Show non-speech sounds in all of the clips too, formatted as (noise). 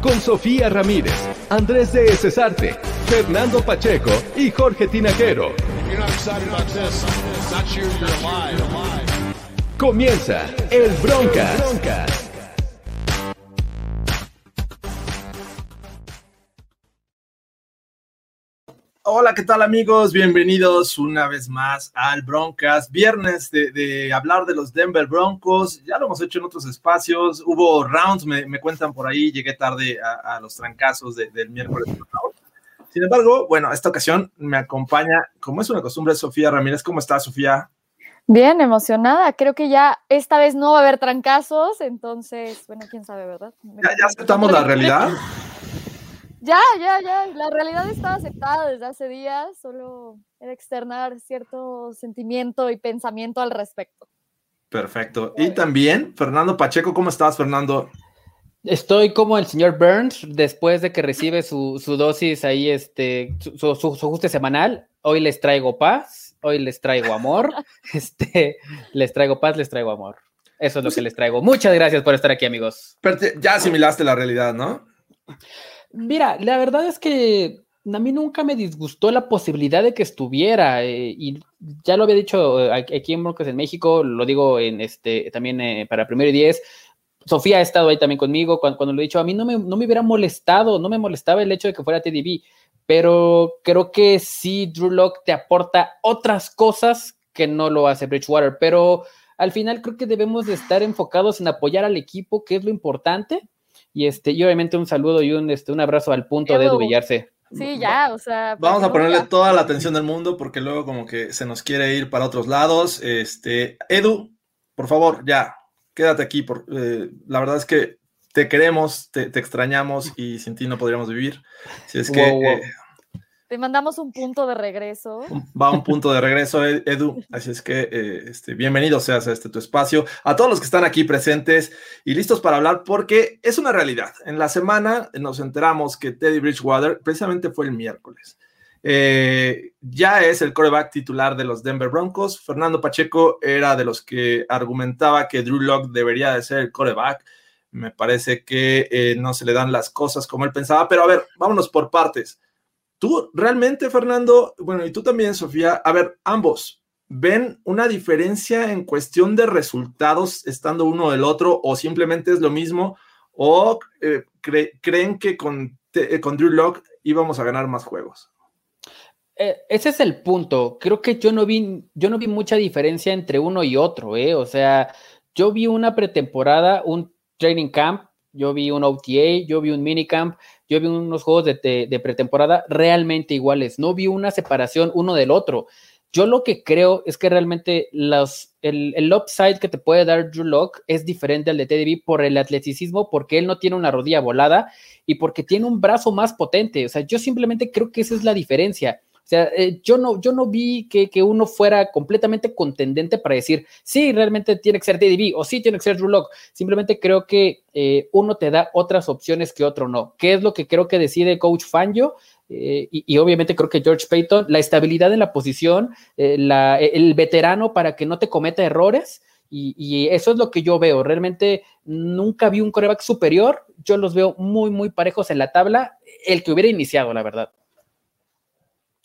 Con Sofía Ramírez, Andrés de Cesarte, Fernando Pacheco y Jorge Tinajero. Comienza el Broncas. Hola, ¿qué tal amigos? Bienvenidos una vez más al Broncas. Viernes de, de hablar de los Denver Broncos. Ya lo hemos hecho en otros espacios. Hubo rounds, me, me cuentan por ahí. Llegué tarde a, a los trancazos de- del miércoles. Sin embargo, bueno, esta ocasión me acompaña, como es una costumbre, Sofía Ramírez. ¿Cómo estás, Sofía? Bien, emocionada. Creo que ya esta vez no va a haber trancazos, entonces, bueno, quién sabe, ¿verdad? ¿Ya, ya aceptamos la realidad? Ya, ya, ya. La realidad está aceptada desde hace días, solo era externar cierto sentimiento y pensamiento al respecto. Perfecto. Y también, Fernando Pacheco, ¿cómo estás, Fernando? Estoy como el señor Burns después de que recibe su, su dosis ahí, este, su, su- su- su ajuste semanal. Hoy les traigo paz, hoy les traigo amor, (laughs) (laughs) este, les traigo paz, les traigo amor. Eso es lo que les traigo. Muchas gracias por estar aquí, amigos. Pero te- ya asimilaste la realidad, ¿no? Mira, la verdad es que a mí nunca me disgustó la posibilidad de que estuviera, eh, y ya lo había dicho eh, aquí en Broncos en México, lo digo en este también eh, para primero y diez. Sofía ha estado ahí también conmigo cuando, lo he dicho. A mí no me, no me hubiera molestado, no me molestaba el hecho de que fuera TDB, pero creo que sí, Drew Lock te aporta otras cosas que no lo hace Bridgewater, pero al final creo que debemos de estar enfocados en apoyar al equipo, que es lo importante. Y, este, y obviamente un saludo y un, este, un abrazo al punto de Edu. Villarse. Sí, ya, o sea. Vamos a ponerle toda la atención del mundo porque luego como que se nos quiere ir para otros lados. Este, Edu, por favor, ya, quédate aquí. Por, eh, la verdad es que te queremos, te, te extrañamos y sin ti no podríamos vivir. Si es que Wow, wow. eh, Te mandamos un punto de regreso. va un punto de regreso, Ed- Edu. Así es que eh, este, bienvenido seas a este tu espacio. A todos los que están aquí presentes y listos para hablar, porque es una realidad. En la semana nos enteramos que Teddy Bridgewater, precisamente fue el miércoles, eh, ya es el coreback titular de los Denver Broncos. Fernando Pacheco era de los que argumentaba que Drew Lock debería de ser el coreback. Me parece que eh, no se le dan las cosas como él pensaba, pero a ver, vámonos por partes. Tú realmente, Fernando, bueno, y tú también, Sofía, a ver, ambos, ¿ven una diferencia en cuestión de resultados estando uno del otro o simplemente es lo mismo? ¿O eh, cre- creen que con, eh, con Drew Lock íbamos a ganar más juegos? Eh, ese es el punto. Creo que yo no vi, yo no vi mucha diferencia entre uno y otro, ¿eh? O sea, yo vi una pretemporada, un training camp, yo vi un OTA, yo vi un minicamp, yo vi unos juegos de, de- pretemporada realmente iguales. No vi una separación uno del otro. Yo lo que creo es que realmente el, el upside que te puede dar Drew Lock es diferente al de TDB por el atleticismo, porque él no tiene una rodilla volada y porque tiene un brazo más potente. O sea, yo simplemente creo que esa es la diferencia. O sea, eh, yo, no, yo no vi que, que uno fuera completamente contendente para decir, sí, realmente tiene que ser TDB o sí, tiene que ser Drew. Simplemente creo que eh, uno te da otras opciones que otro no. ¿Qué es lo que creo que decide Coach Fangio? Eh, y, obviamente creo que George Payton, la estabilidad en la posición, la- el veterano para que no te cometa errores. Y, y eso es lo que yo veo. Realmente nunca vi un coreback superior. Yo los veo muy, muy parejos en la tabla. El que hubiera iniciado, la verdad.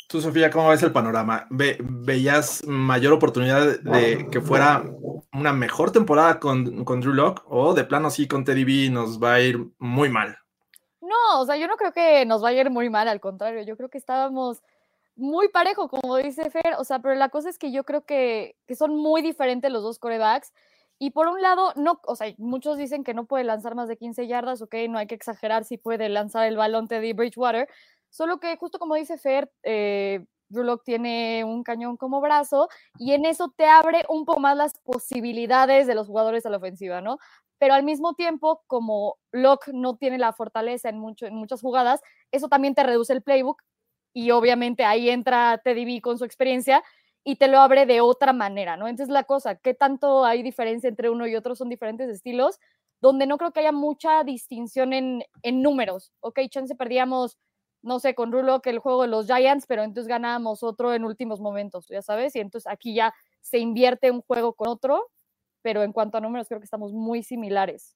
Tú, Sofía, ¿cómo ves el panorama? Ve- ¿Veías mayor oportunidad de que fuera una mejor temporada con, Drew Lock o de plano sí con Teddy B nos va a ir muy mal? No, o sea, yo no creo que nos vaya a ir muy mal, al contrario, yo creo que estábamos muy parejo, como dice Fer, o sea, pero la cosa es que yo creo que, que son muy diferentes los dos corebacks. Y por un lado, no, o sea, muchos dicen que no puede lanzar más de 15 yardas, ok, no hay que exagerar si puede lanzar el balón Teddy Bridgewater, solo que justo como dice Fer, eh, Drew tiene un cañón como brazo y en eso te abre un poco más las posibilidades de los jugadores a la ofensiva, ¿no? pero al mismo tiempo, como Locke no tiene la fortaleza en, mucho, en muchas jugadas, eso también te reduce el playbook y obviamente ahí entra Teddy B con su experiencia y te lo abre de otra manera, ¿no? Entonces la cosa, ¿qué tanto hay diferencia entre uno y otro? Son diferentes estilos, donde no creo que haya mucha distinción en, en números. Ok, chance perdíamos, no sé, con Rulo que el juego de los Giants, pero entonces ganábamos otro en últimos momentos, ya sabes, y entonces aquí ya se invierte un juego con otro, pero en cuanto a números creo que estamos muy similares.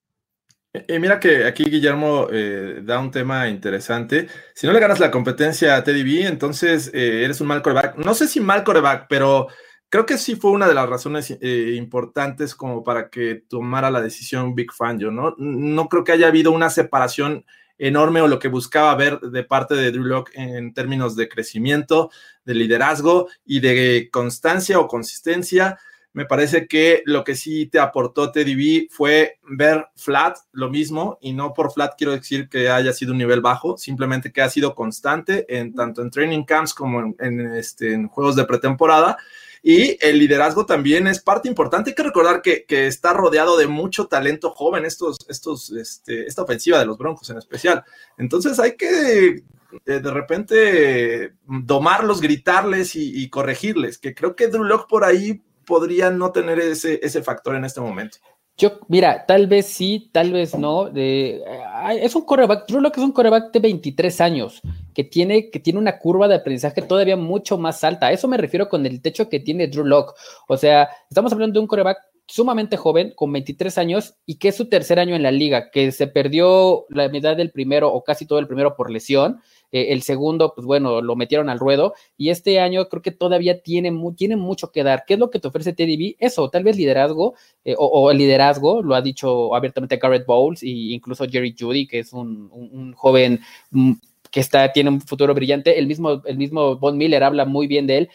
Y mira que aquí Guillermo eh, da un tema interesante. Si no le ganas la competencia a Teddy B, entonces eh, eres un mal coreback. No sé si mal coreback, pero creo que sí fue una de las razones eh, importantes como para que tomara la decisión Big Fan. Yo ¿no? no creo que haya habido una separación enorme o lo que buscaba ver de parte de Drew Locke en términos de crecimiento, de liderazgo y de constancia o consistencia. Me parece que lo que sí te aportó Teddy B fue ver flat, lo mismo, y no por flat quiero decir que haya sido un nivel bajo, simplemente que ha sido constante en tanto en training camps como en, este, en juegos de pretemporada. Y el liderazgo también es parte importante. Hay que recordar que, que está rodeado de mucho talento joven, estos, estos, este, esta ofensiva de los Broncos en especial. Entonces hay que eh, de repente domarlos, gritarles y, corregirles, que creo que Drew Locke por ahí podría no tener ese, ese factor en este momento. Yo, mira, tal vez sí, tal vez no. Es un coreback, Drew que es un coreback de 23 años, que tiene, que tiene una curva de aprendizaje todavía mucho más alta. A eso me refiero con el techo que tiene Drew Lock. O sea, estamos hablando de un coreback sumamente joven, con 23 años, y que es su tercer año en la liga, que se perdió la mitad del primero o casi todo el primero por lesión, eh, el segundo, pues bueno, lo metieron al ruedo y este año creo que todavía tiene, tiene mucho que dar. ¿Qué es lo que te ofrece TDB? Eso, tal vez liderazgo eh, o, el liderazgo, lo ha dicho abiertamente Garrett Bowles e incluso Jerry Judy, que es un, un joven mm, que está, tiene un futuro brillante. El mismo, el mismo Von Miller habla muy bien de él,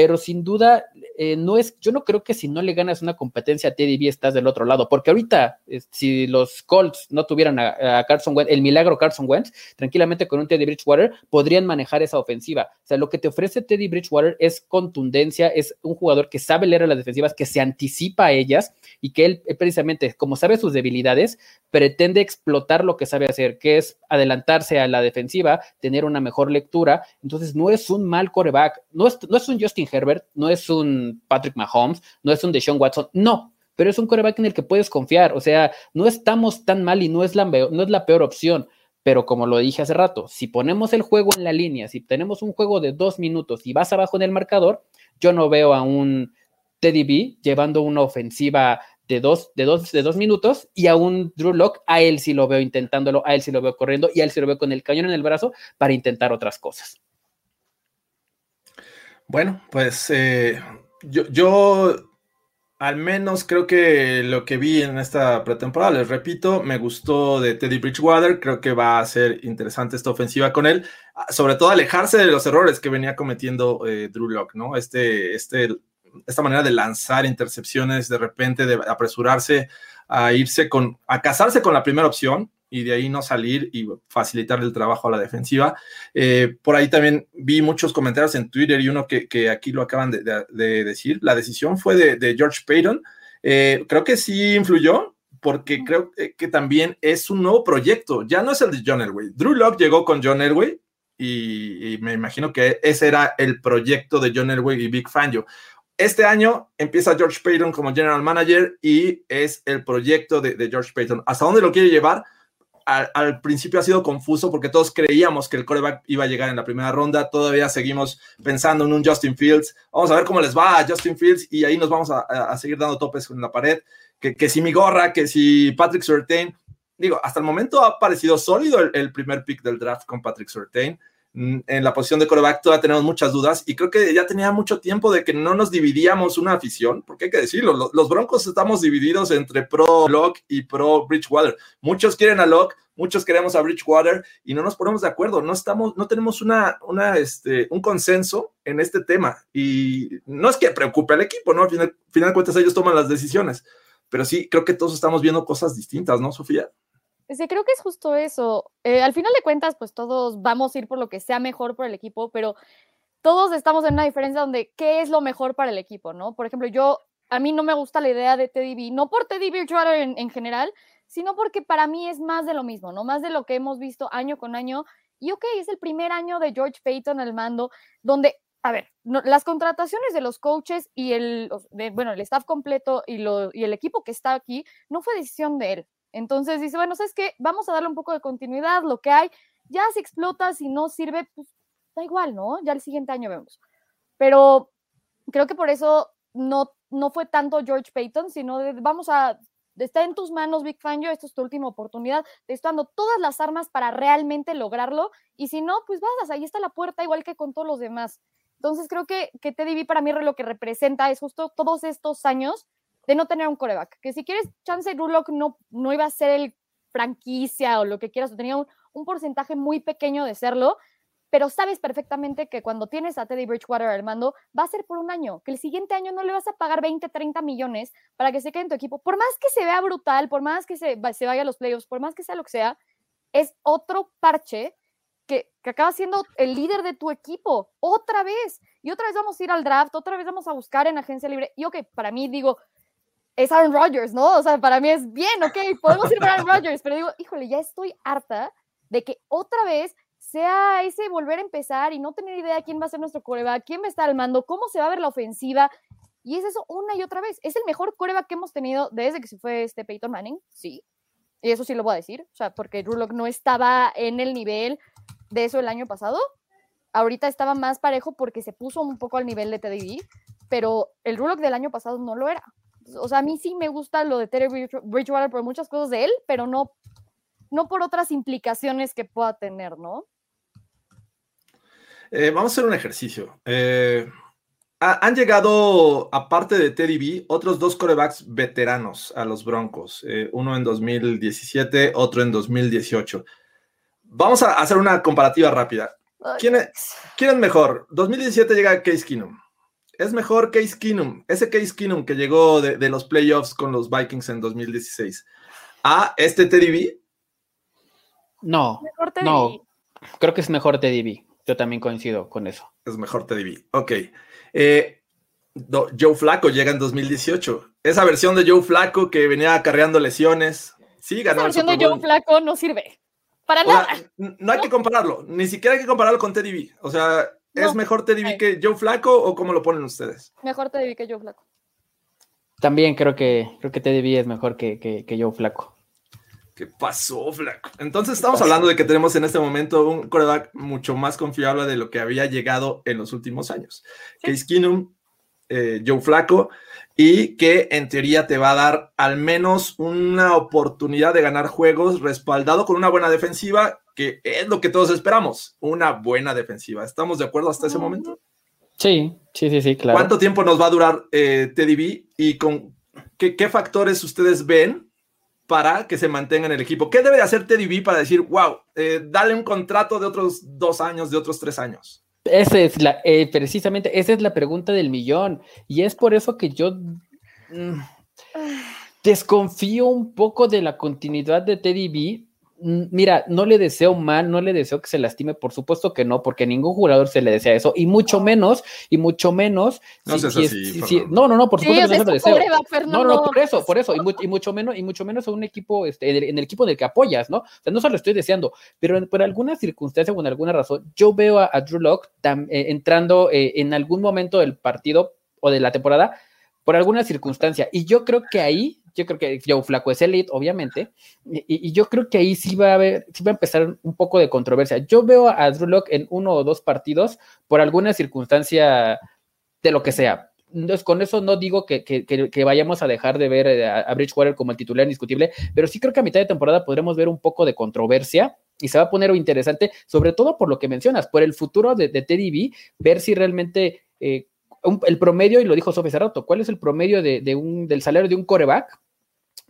pero sin duda eh, no es, yo no creo que si no le ganas una competencia a Teddy B estás del otro lado, porque ahorita si los Colts no tuvieran a, Carson Wentz, el milagro Carson Wentz, tranquilamente con un Teddy Bridgewater podrían manejar esa ofensiva. O sea, lo que te ofrece Teddy Bridgewater es contundencia, es un jugador que sabe leer a las defensivas, que se anticipa a ellas y que él eh, precisamente, como sabe sus debilidades, pretende explotar lo que sabe hacer, que es adelantarse a la defensiva, tener una mejor lectura. Entonces, no es un mal coreback, no es, no es un Justin Herbert, no es un Patrick Mahomes, no es un Deshaun Watson, no, pero es un coreback en el que puedes confiar. O sea, no estamos tan mal y no es la, no es la peor opción. Pero como lo dije hace rato, si ponemos el juego en la línea, si tenemos un juego de dos minutos y vas abajo en el marcador, yo no veo a un Teddy B llevando una ofensiva de dos, de dos, de dos minutos y a un Drew Lock, a él sí lo veo intentándolo, a él sí lo veo corriendo y a él sí lo veo con el cañón en el brazo para intentar otras cosas. Bueno, pues eh, yo, yo al menos creo que lo que vi en esta pretemporada, les repito, me gustó de Teddy Bridgewater, creo que va a ser interesante esta ofensiva con él, ah, sobre todo alejarse de los errores que venía cometiendo eh, Drew Lock, ¿no? Este, este esta manera de lanzar intercepciones de repente, de apresurarse a irse con, a casarse con la primera opción y de ahí no salir y facilitar el trabajo a la defensiva. Eh, por ahí también vi muchos comentarios en Twitter y uno que, aquí lo acaban de, decir. La decisión fue de, George Payton. Eh, creo que sí influyó porque creo que también es un nuevo proyecto. Ya no es el de John Elway. Drew Locke llegó con John Elway y, y, me imagino que ese era el proyecto de John Elway y Big Fangio. Este año empieza George Payton como general manager y es el proyecto de, George Payton. ¿Hasta dónde lo quiere llevar? Al, principio ha sido confuso porque todos creíamos que el coreback iba a llegar en la primera ronda. Todavía seguimos pensando en un Justin Fields. Vamos a ver cómo les va a Justin Fields y ahí nos vamos a, seguir dando topes en la pared. Que, si mi gorra, que si Patrick Surtain. Digo, hasta el momento ha parecido sólido el, el primer pick del draft con Patrick Surtain. Mm, en la posición de coreback todavía tenemos muchas dudas y creo que ya tenía mucho tiempo de que no nos dividíamos una afición, porque hay que decirlo, los, Broncos estamos divididos entre pro Locke y pro Bridgewater. Muchos quieren a Locke, muchos queremos a Bridgewater y no nos ponemos de acuerdo, no estamos, no tenemos una, una, este, un consenso en este tema y no es que preocupe al equipo, ¿no? Al final, al final de cuentas ellos toman las decisiones, pero sí creo que todos estamos viendo cosas distintas, ¿no, Sofía? Sí, creo que es justo eso. Eh, al final de cuentas, pues todos vamos a ir por lo que sea mejor para el equipo, pero todos estamos en una diferencia donde qué es lo mejor para el equipo, ¿no? Por ejemplo, yo, a mí no me gusta la idea de Teddy B, no por Teddy Bridgewater en, en general, sino porque para mí es más de lo mismo, ¿no? Más de lo que hemos visto año con año. Y ok, es el primer año de George Payton al mando, donde, a ver, las contrataciones de los coaches y el, bueno, el staff completo y, lo, y el equipo que está aquí no fue decisión de él. Entonces dice, bueno, ¿sabes qué? Vamos a darle un poco de continuidad, lo que hay, ya se explota, si no sirve, pues da igual, ¿no? Ya el siguiente año vemos. Pero creo que por eso no, no fue tanto George Payton, sino de, vamos a, está en tus manos, Big Fangio, esta es tu última oportunidad, te estoy dando todas las armas para realmente lograrlo, y si no, pues vas, ahí está la puerta, igual que con todos los demás. Entonces creo que, que Teddy para mí lo que representa es justo todos estos años de no tener un coreback. Que si quieres, Chance Rulock no, no iba a ser el franquicia o lo que quieras, tenía un, un, porcentaje muy pequeño de serlo, pero sabes perfectamente que cuando tienes a Teddy Bridgewater al mando, va a ser por un año, que el siguiente año no le vas a pagar 20, 30 millones para que se quede en tu equipo. Por más que se vea brutal, por más que se, se vaya a los playoffs, por más que sea lo que sea, es otro parche que, que, acaba siendo el líder de tu equipo otra vez. Y otra vez vamos a ir al draft, otra vez vamos a buscar en agencia libre. Y ok, para mí digo, es Aaron Rodgers, ¿no? O sea, para mí es bien, ok, podemos ir para Aaron Rodgers, pero digo, híjole, ya estoy harta de que otra vez sea ese volver a empezar y no tener idea quién va a ser nuestro coreback, quién va a estar al mando, cómo se va a ver la ofensiva. Y es eso una y otra vez. Es el mejor coreback que hemos tenido desde que se fue este Peyton Manning, sí. Y eso sí lo voy a decir, o sea, porque Rulock no estaba en el nivel de eso el año pasado. Ahorita estaba más parejo porque se puso un poco al nivel de TDB, pero el Rulock del año pasado no lo era o sea, a mí sí me gusta lo de Terry Bridgewater por muchas cosas de él, pero no, no por otras implicaciones que pueda tener, ¿no? Eh, vamos a hacer un ejercicio. Eh, han llegado, aparte de Teddy B, otros dos corebacks veteranos a los Broncos. Eh, uno en 2017, otro en 2018. Vamos a hacer una comparativa rápida. ¿Quién es, ¿quién es mejor? 2017 llega Case Keenum. Es mejor Case Keenum, ese Case Keenum que llegó de, los playoffs con los Vikings en 2016. ¿A este Teddy B? No, no, creo que es mejor Teddy B. Yo también coincido con eso. Es mejor Teddy B. Ok. Eh, Joe Flaco llega en 2018. Esa versión de Joe Flaco que venía acarreando lesiones. Sí, ganó. Esa versión de Joe Flaco no sirve. Para nada. no hay que compararlo. Ni siquiera hay que compararlo con Teddy B. O sea, ¿Es mejor Teddy B que Joe Flaco o cómo lo ponen ustedes? Mejor Teddy B que Joe Flaco. También creo que, creo que Teddy B es mejor que, que, Joe Flaco. ¿Qué pasó, Flaco? Entonces estamos hablando de que tenemos en este momento un quarterback mucho más confiable de lo que había llegado en los últimos años. Case Keenum, eh, Joe Flaco, y que en teoría te va a dar al menos una oportunidad de ganar juegos respaldado con una buena defensiva que es lo que todos esperamos, una buena defensiva. ¿Estamos de acuerdo hasta ese momento? Sí, sí, sí, sí, claro. ¿Cuánto tiempo nos va a durar eh, Teddy B y con qué, factores ustedes ven para que se mantenga en el equipo? ¿Qué debe de hacer Teddy B para decir, wow, eh, dale un contrato de otros dos años, de otros tres años? Esa es la, eh, precisamente, esa es la pregunta del millón. Y es por eso que yo mm, desconfío un poco de la continuidad de Teddy B mira, no le deseo mal, no le deseo que se lastime, por supuesto que no, porque ningún jugador se le desea eso, y mucho menos, y mucho menos. No no, no, no, por supuesto que no se deseo. no, no, por eso, por eso, y, mucho menos, y mucho menos en un equipo, este, en el equipo del que apoyas, ¿no? O sea, no solo estoy deseando, pero por alguna circunstancia o en alguna razón, yo veo a, Drew Locke eh, entrando eh, en algún momento del partido o de la temporada por alguna circunstancia, y yo creo que ahí yo creo que Joe Flaco es elite, obviamente, y, yo creo que ahí sí va a haber, sí va a empezar un poco de controversia. Yo veo a Drew Locke en uno o dos partidos por alguna circunstancia de lo que sea. Entonces, con eso no digo que, que, vayamos a dejar de ver eh, a, Bridgewater como el titular indiscutible, pero sí creo que a mitad de temporada podremos ver un poco de controversia y se va a poner interesante, sobre todo por lo que mencionas, por el futuro de, de Teddy B, ver si realmente eh, el promedio, y lo dijo Sofía Cerrato, ¿cuál es el promedio de, un, del salario de un coreback?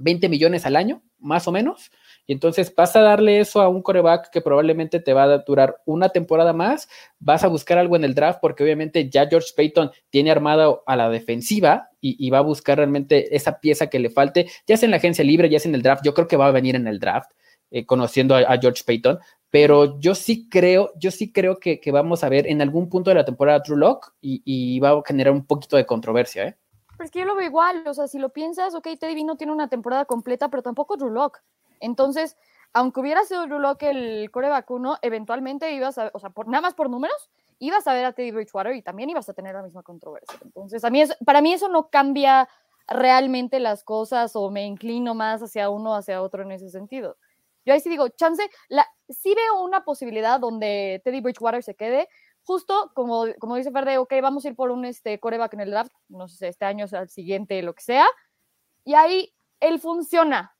20 millones al año, más o menos. Y entonces vas a darle eso a un coreback que probablemente te va a durar una temporada más. Vas a buscar algo en el draft porque obviamente ya George Payton tiene armado a la defensiva y, va a buscar realmente esa pieza que le falte, ya sea en la agencia libre, ya sea en el draft. Yo creo que va a venir en el draft, eh, conociendo a, George Payton pero yo sí creo, yo sí creo que, vamos a ver en algún punto de la temporada True Lock y, va a generar un poquito de controversia, ¿eh? Pero es que yo lo veo igual, o sea, si lo piensas, ok, Teddy B no tiene una temporada completa, pero tampoco Drew Lock. Entonces, aunque hubiera sido Drew Lock el core vacuno, eventualmente ibas a, o sea, por, nada más por números, ibas a ver a Teddy Bridgewater y también ibas a tener la misma controversia. Entonces, a mí es, para mí eso no cambia realmente las cosas o me inclino más hacia uno o hacia otro en ese sentido. Yo ahí sí digo, chance, la, sí veo una posibilidad donde Teddy Bridgewater se quede, justo como, como dice Verde, ok, vamos a ir por un este, coreback en el draft, no sé, este año, o sea, el siguiente, lo que sea, y ahí él funciona,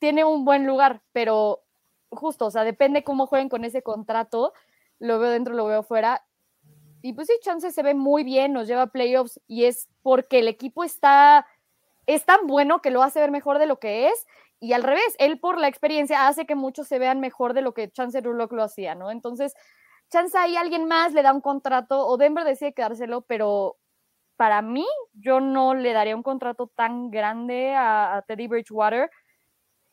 tiene un buen lugar, pero justo, o sea, depende cómo jueguen con ese contrato, lo veo dentro, lo veo fuera, y pues sí, Chance se ve muy bien, nos lleva a playoffs, y es porque el equipo está, es tan bueno que lo hace ver mejor de lo que es, y al revés, él por la experiencia hace que muchos se vean mejor de lo que Chance Rulock lo hacía, ¿no? Entonces, chance ahí alguien más le da un contrato o Denver decide quedárselo, pero para mí yo no le daría un contrato tan grande a, Teddy Bridgewater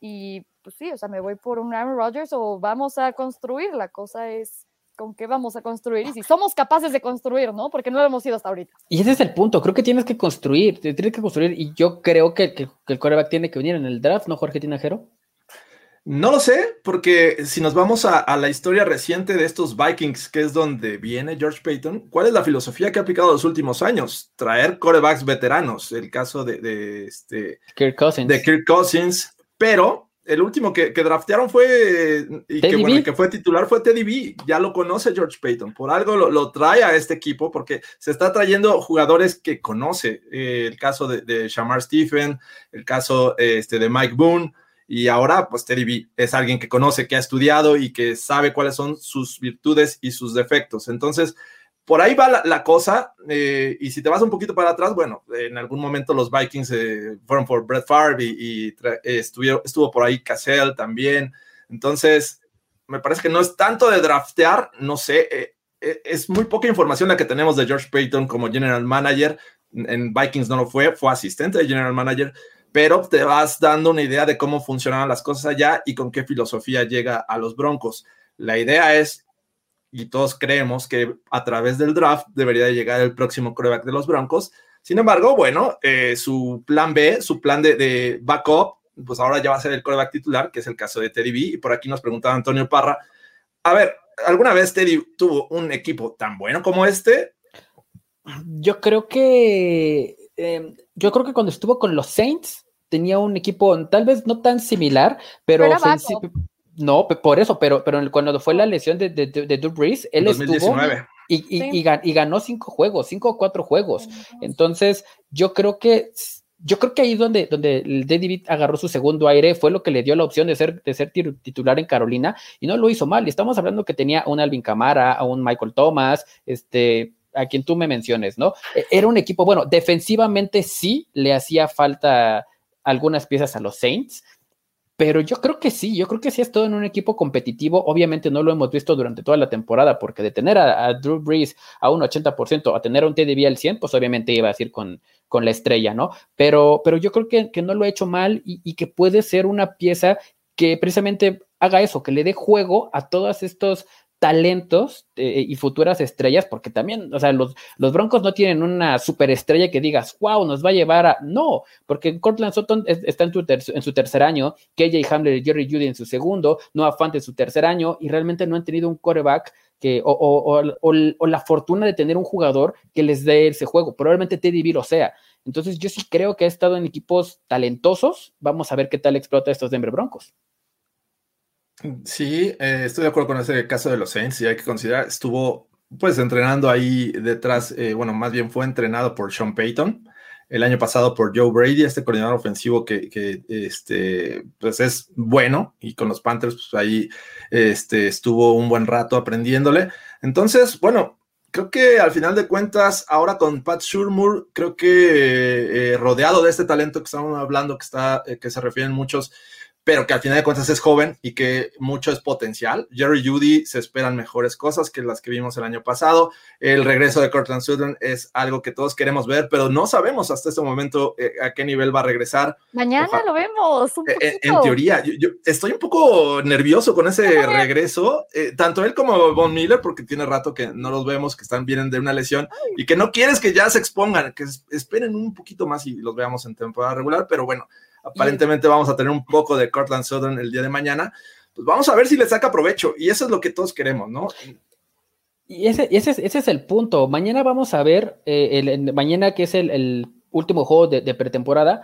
y pues sí, o sea, me voy por un Aaron Rodgers o vamos a construir, la cosa es con qué vamos a construir y si somos capaces de construir, ¿no? Porque no lo hemos sido hasta ahorita. Y ese es el punto, creo que tienes que construir, tienes que construir y yo creo que, el coreback tiene que venir en el draft, ¿no, Jorge Tinajero? No lo sé, porque si nos vamos a, la historia reciente de estos Vikings, que es donde viene George Payton, ¿cuál es la filosofía que ha aplicado los últimos años? Traer corebacks veteranos, el caso de, este, Kirk Cousins. de Kirk Cousins, pero el último que, draftearon fue, y que, fue titular fue Teddy B, ya lo conoce George Payton, por algo lo, trae a este equipo, porque se está trayendo jugadores que conoce, eh, el caso de, de Shamar Stephen, el caso este, de Mike Boone, y ahora, pues Teddy B es alguien que conoce, que ha estudiado y que sabe cuáles son sus virtudes y sus defectos. Entonces, por ahí va la, cosa. Eh, y si te vas un poquito para atrás, bueno, en algún momento los Vikings eh, fueron por Brett Favre y, estuvo, por ahí Cassell también. Entonces, me parece que no es tanto de draftear, no sé, eh, es muy poca información la que tenemos de George Payton como general manager. En Vikings no lo fue, fue asistente de general manager pero te vas dando una idea de cómo funcionan las cosas allá y con qué filosofía llega a los Broncos. La idea es, y todos creemos que a través del draft debería de llegar el próximo coreback de los Broncos. Sin embargo, bueno, eh, su plan B, su plan de, backup, pues ahora ya va a ser el coreback titular, que es el caso de Teddy B. Y por aquí nos preguntaba Antonio Parra, a ver, ¿alguna vez Teddy tuvo un equipo tan bueno como este? Yo creo que Em, yo creo que cuando estuvo con los Saints tenía un equipo tal vez no tan similar, pero, no, por eso, pero, pero cuando fue la lesión de, de, de, Drew Brees, él estuvo y, y, ganó cinco juegos, cinco o cuatro juegos. Entonces, yo creo que yo creo que ahí donde, donde el David agarró su segundo aire fue lo que le dio la opción de ser, de ser titular en Carolina y no lo hizo mal. Y estamos hablando que tenía un Alvin Camara, a un Michael Thomas, este, a quien tú me menciones, ¿no? E, era un equipo, bueno, defensivamente sí le hacía falta algunas piezas a los Saints, pero yo creo que sí, yo creo que sí es todo en un equipo competitivo. Obviamente no lo hemos visto durante toda la temporada, porque de tener a, Drew Brees a un 80%, a tener a un TDB al 100, pues obviamente iba a ir con, con la estrella, ¿no? Pero, pero yo creo que, que no lo ha hecho mal y, y que puede ser una pieza que precisamente haga eso, que le dé juego a todos estos talentos eh, y futuras estrellas, porque también, o sea, los, los, Broncos no tienen una superestrella que digas, wow, nos va a llevar a. No, porque Cortland Sutton está en, en, su tercer año, KJ Hamler y Jerry Judy en su segundo, Noah Fant en su tercer año, y realmente no han tenido un coreback que, o, o, o, la fortuna de tener un jugador que les dé ese juego. Probablemente Teddy B lo sea. Entonces, yo sí creo que ha estado en equipos talentosos. Vamos a ver qué tal explota estos Denver Broncos. Sí, eh, estoy de acuerdo con ese caso de los Saints y hay que considerar, estuvo pues entrenando ahí detrás, eh, bueno, más bien fue entrenado por Sean Payton, el año pasado por Joe Brady, este coordinador ofensivo que, que este, pues es bueno y con los Panthers pues ahí este, estuvo un buen rato aprendiéndole. Entonces, bueno, creo que al final de cuentas, ahora con Pat Shurmur, creo que eh, rodeado de este talento que estamos hablando, que, está, que se refieren muchos, pero que al final de cuentas es joven y que mucho es potencial. Jerry Judy se esperan mejores cosas que las que vimos el año pasado. El regreso de Cortland Sutton es algo que todos queremos ver, pero no sabemos hasta este momento eh, a qué nivel va a regresar. Mañana lo vemos. Un eh, en teoría, yo, estoy un poco nervioso con ese regreso, eh, tanto él como Von Miller, porque tiene rato que no los vemos, que están vienen de una lesión y que no quieres que ya se expongan, que esperen un poquito más y los veamos en temporada regular, pero bueno aparentemente vamos a tener un poco de Cortland Sutton el día de mañana, pues vamos a ver si le saca provecho. Y eso es lo que todos queremos, ¿no? Y ese, ese, ese es el punto. Mañana vamos a ver, eh, el, mañana que es el, último juego de, pretemporada,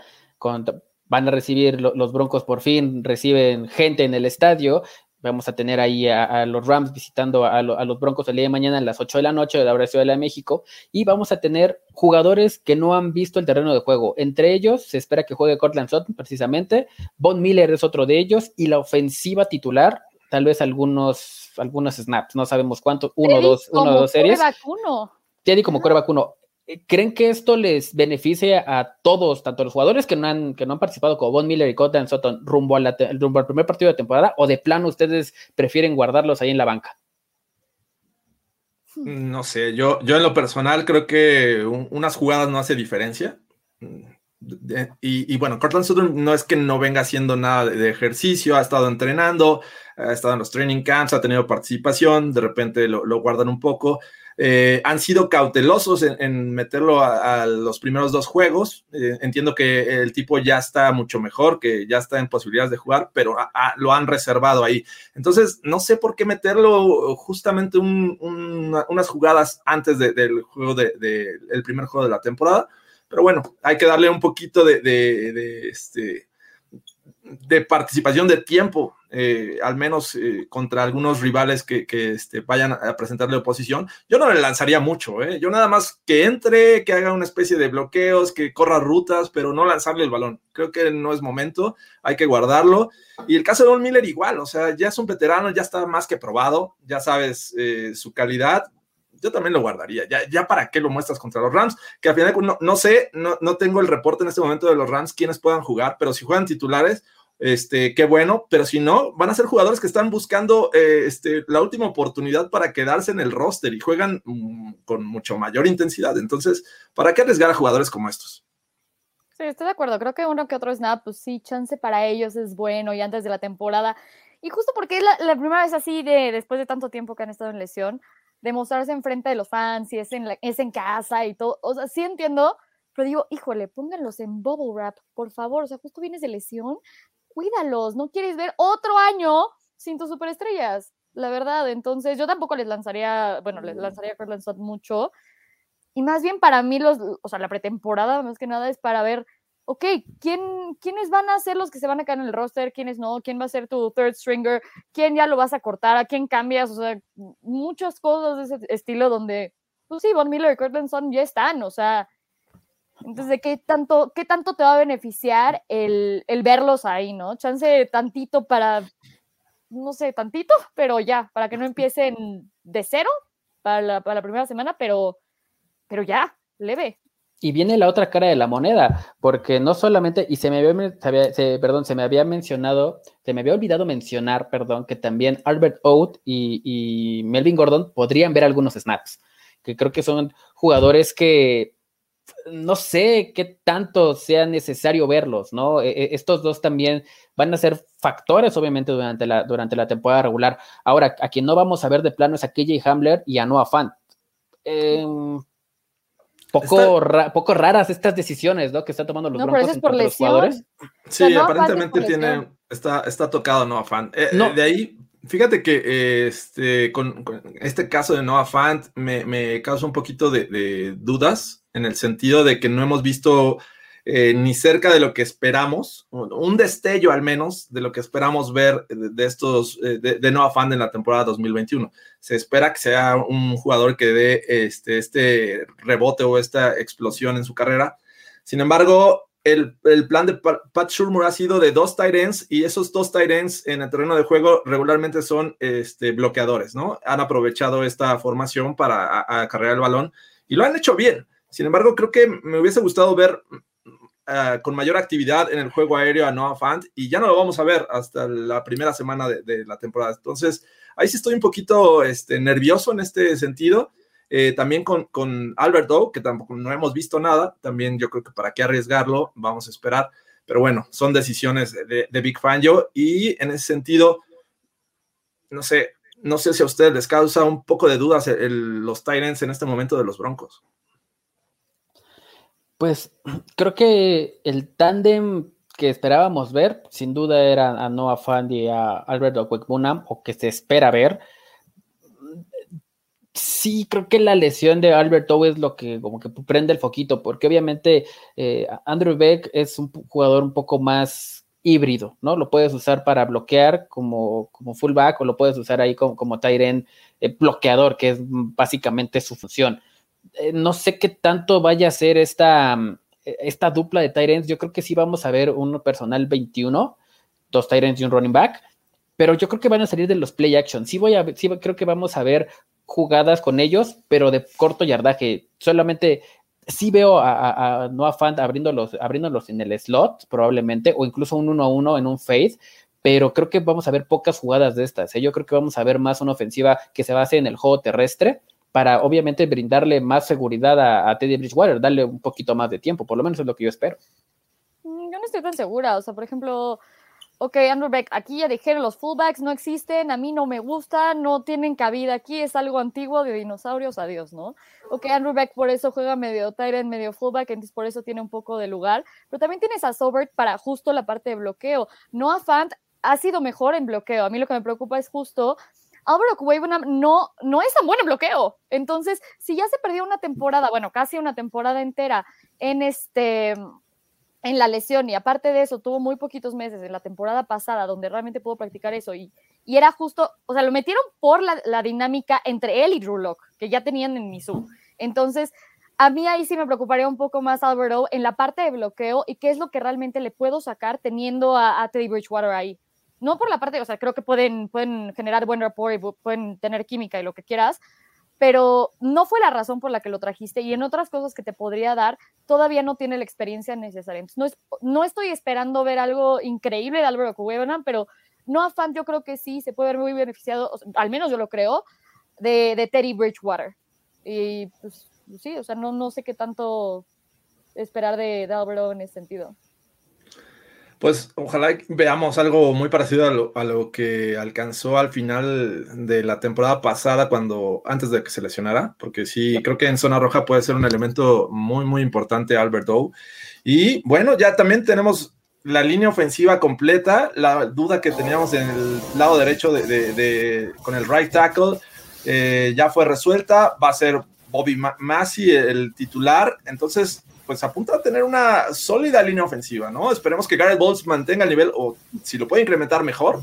van a recibir los Broncos por fin, reciben gente en el estadio Vamos a tener ahí a, los Rams visitando a, los Broncos el día de mañana a las 8 de la noche de la Ciudad de México. Y vamos a tener jugadores que no han visto el terreno de juego. Entre ellos se espera que juegue Cortland Sutton precisamente. Von Miller es otro de ellos. Y la ofensiva titular, tal vez algunos, algunos snaps, no sabemos cuántos, uno dos, uno o dos series. Teddy como coreback uno. ¿Creen que esto les beneficie a todos, tanto los jugadores que no han, que no han participado como Von Miller y Cotton Sutton rumbo, a rumbo al primer partido de temporada o de plano ustedes prefieren guardarlos ahí en la banca? No sé, yo, yo en lo personal creo que unas jugadas no hace diferencia. Y, bueno, Cortland Sutton no es que no venga haciendo nada de, ejercicio, ha estado entrenando, ha estado en los training camps, ha tenido participación, de repente lo, lo guardan un poco. Eh, han sido cautelosos en, meterlo a, los primeros dos juegos. Eh, entiendo que el tipo ya está mucho mejor, que ya está en posibilidades de jugar, pero lo han reservado ahí. Entonces, no sé por qué meterlo justamente unas jugadas antes del juego de, el primer juego de la temporada. Pero bueno, hay que darle un poquito de, este, de participación de tiempo eh, al menos eh, contra algunos rivales que, este, vayan a presentarle oposición, yo no le lanzaría mucho, ¿eh? yo nada más que entre, que haga una especie de bloqueos, que corra rutas, pero no lanzarle el balón. Creo que no es momento, hay que guardarlo. Y el caso de Don Miller igual, o sea, ya es un veterano, ya está más que probado, ya sabes su calidad, yo también lo guardaría. Ya, ya para qué lo muestras contra los Rams, que al final no, no sé, no, no, tengo el reporte en este momento de los Rams, quienes puedan jugar, pero si juegan titulares, este, qué bueno, pero si no, van a ser jugadores que están buscando eh, este, la última oportunidad para quedarse en el roster y juegan mm, con mucho mayor intensidad. Entonces, ¿para qué arriesgar a jugadores como estos? Sí, estoy de acuerdo. Creo que uno que otro snap, pues sí, chance para ellos es bueno y antes de la temporada. Y justo porque es la, primera vez así de después de tanto tiempo que han estado en lesión, demostrarse enfrente de los fans y es en, es en casa y todo. O sea, sí entiendo, pero digo, híjole, pónganlos en bubble wrap, por favor. O sea, justo vienes de lesión, cuídalos, no quieres ver otro año sin tus superestrellas, la verdad. Entonces, yo tampoco les lanzaría, bueno, les lanzaría a Cortland mucho. Y más bien para mí, los, o sea, la pretemporada, más que nada, es para ver, ok, ¿quién, ¿quiénes van a ser los que se van a quedar en el roster? ¿Quiénes no? ¿Quién va a ser tu third stringer? ¿Quién ya lo vas a cortar? ¿A quién cambias? O sea, muchas cosas de ese estilo donde, pues sí, Von Miller y Cortland ya están, o sea, entonces, ¿de qué tanto, qué tanto te va a beneficiar el, verlos ahí, no? Chance tantito para, no sé, tantito, pero ya, para que no empiecen de cero para la, primera semana, pero, pero ya, leve. Y viene la otra cara de la moneda, porque no solamente, y se me había, perdón, se me había mencionado, se me había olvidado mencionar, perdón, que también Albert Oates y, y Melvin Gordon podrían ver algunos snaps, que creo que son jugadores que no sé qué tanto sea necesario verlos, ¿no? E, e, estos dos también van a ser factores, obviamente, durante la, durante la temporada regular. Ahora, a quien no vamos a ver de plano es a KJ Hamler y a Noah Fant. Em, poco, poco raras estas decisiones, ¿no? Que están tomando los Broncos por los jugadores. Sí, aparentemente tiene, está, está tocado Noah Fant. Eh, no. de ahí Fíjate que este, con, este caso de Noah Fant me, me causa un poquito de, dudas en el sentido de que no hemos visto eh, ni cerca de lo que esperamos, un destello al menos de lo que esperamos ver de, estos, eh, de, Noah Fant en la temporada 2021. Se espera que sea un jugador que dé este, este rebote o esta explosión en su carrera. Sin embargo, el, plan de Pat Shurmur ha sido de dos tight ends y esos dos tight ends en el terreno de juego regularmente son este, bloqueadores, ¿no? Han aprovechado esta formación para acarrear el balón y lo han hecho bien. Sin embargo, creo que me hubiese gustado ver ah, con mayor actividad en el juego aéreo a Noah Fant y ya no lo vamos a ver hasta la primera semana de, la temporada. Entonces, ahí sí estoy un poquito este, nervioso en este sentido. Eh, también con, con Albert O, que tampoco no hemos visto nada, también yo creo que para qué arriesgarlo, vamos a esperar. Pero bueno, son decisiones de, de Big Fan yo y en ese sentido, no sé, no sé si a ustedes les causa un poco de dudas los Tyrants en este momento de los Broncos. Pues (clears throat) creo que el tándem que esperábamos ver, sin duda era a Noah Fand y a Albert Okwekbunam, o que se espera ver. Sí, creo que la lesión de Albert O es lo que como que prende el foquito, porque obviamente eh, Andrew Beck es un jugador un poco más híbrido, ¿no? Lo puedes usar para bloquear como, como fullback o lo puedes usar ahí como, como Tyren eh, bloqueador, que es básicamente su función. Eh, no sé qué tanto vaya a ser esta, eh, esta dupla de Tyrens. Yo creo que sí vamos a ver un personal 21, dos Tyrens y un running back, pero yo creo que van a salir de los play action. Sí, voy a, sí creo que vamos a ver jugadas con ellos, pero de corto yardaje. Solamente sí veo a, Noah Fant abriéndolos, abriéndolos en el slot, probablemente, o incluso un 1 a 1 en un fade, pero creo que vamos a ver pocas jugadas de estas. ¿eh? Yo creo que vamos a ver más una ofensiva que se base en el juego terrestre para obviamente brindarle más seguridad a, a Teddy Bridgewater, darle un poquito más de tiempo, por lo menos es lo que yo espero. Mm, yo no estoy tan segura, o sea, por ejemplo, ok, Andrew Beck, aquí ya dijeron los fullbacks no existen, a mí no me gustan, no tienen cabida aquí, es algo antiguo de dinosaurios, adiós, ¿no? Ok, Andrew Beck por eso juega medio Tyrant, medio fullback, entonces por eso tiene un poco de lugar, pero también tienes a Sobert para justo la parte de bloqueo. Noah Fant ha sido mejor en bloqueo, a mí lo que me preocupa es justo Álvaro Cuevenam no, no es tan bueno en bloqueo. Entonces, si ya se perdió una temporada, bueno, casi una temporada entera en este en la lesión y aparte de eso tuvo muy poquitos meses en la temporada pasada donde realmente pudo practicar eso y, y era justo, o sea, lo metieron por la, dinámica entre él y Drew Locke, que ya tenían en Misu. Entonces, a mí ahí sí me preocuparía un poco más Alberto en la parte de bloqueo y qué es lo que realmente le puedo sacar teniendo a, Teddy Bridgewater ahí. No por la parte, o sea, creo que pueden, pueden generar buen rapport y pueden tener química y lo que quieras, pero no fue la razón por la que lo trajiste y en otras cosas que te podría dar, todavía no tiene la experiencia necesaria. Entonces, no, estoy esperando ver algo increíble de Álvaro Cuevenan, pero no afán, yo creo que sí se puede ver muy beneficiado, al menos yo lo creo, de, de Teddy Bridgewater. Y pues sí, o sea, no, no sé qué tanto esperar de, de Álvaro en ese sentido. Pues ojalá veamos algo muy parecido a lo, que alcanzó al final de la temporada pasada, cuando antes de que se lesionara, porque sí, creo que en zona roja puede ser un elemento muy, muy importante Albert O. Y bueno, ya también tenemos la línea ofensiva completa, la duda que teníamos en el lado derecho de, con el right tackle eh, ya fue resuelta, va a ser Bobby Massey el titular, entonces pues apunta a tener una sólida línea ofensiva, ¿no? Esperemos que Garrett Bowles mantenga el nivel o si lo puede incrementar mejor.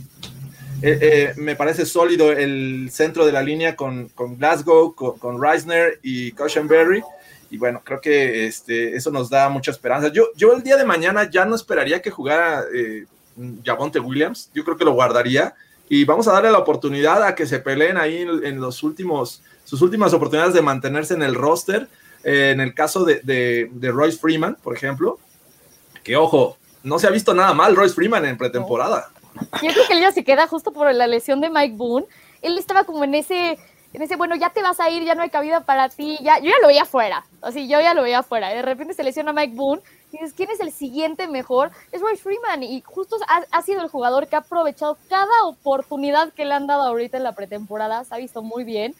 Eh, eh, me parece sólido el centro de la línea con, con Glasgow, con, Reisner y Cushenberry. Y bueno, creo que este, eso nos da mucha esperanza. Yo, yo el día de mañana ya no esperaría que jugara eh, Javonte Williams. Yo creo que lo guardaría. Y vamos a darle la oportunidad a que se peleen ahí en, en los últimos, sus últimas oportunidades de mantenerse en el roster en el caso de, de, Royce Freeman, por ejemplo, que ojo, no se ha visto nada mal Royce Freeman en pretemporada. Yo creo que él ya se queda justo por la lesión de Mike Boone. Él estaba como en ese, en ese, bueno, ya te vas a ir, ya no hay cabida para ti. Ya, yo ya lo veía afuera. Así, yo ya lo veía afuera. De repente se lesiona Mike Boone. Y dices, ¿quién es el siguiente mejor? Es Royce Freeman. Y justo ha, ha, sido el jugador que ha aprovechado cada oportunidad que le han dado ahorita en la pretemporada. Se ha visto muy bien.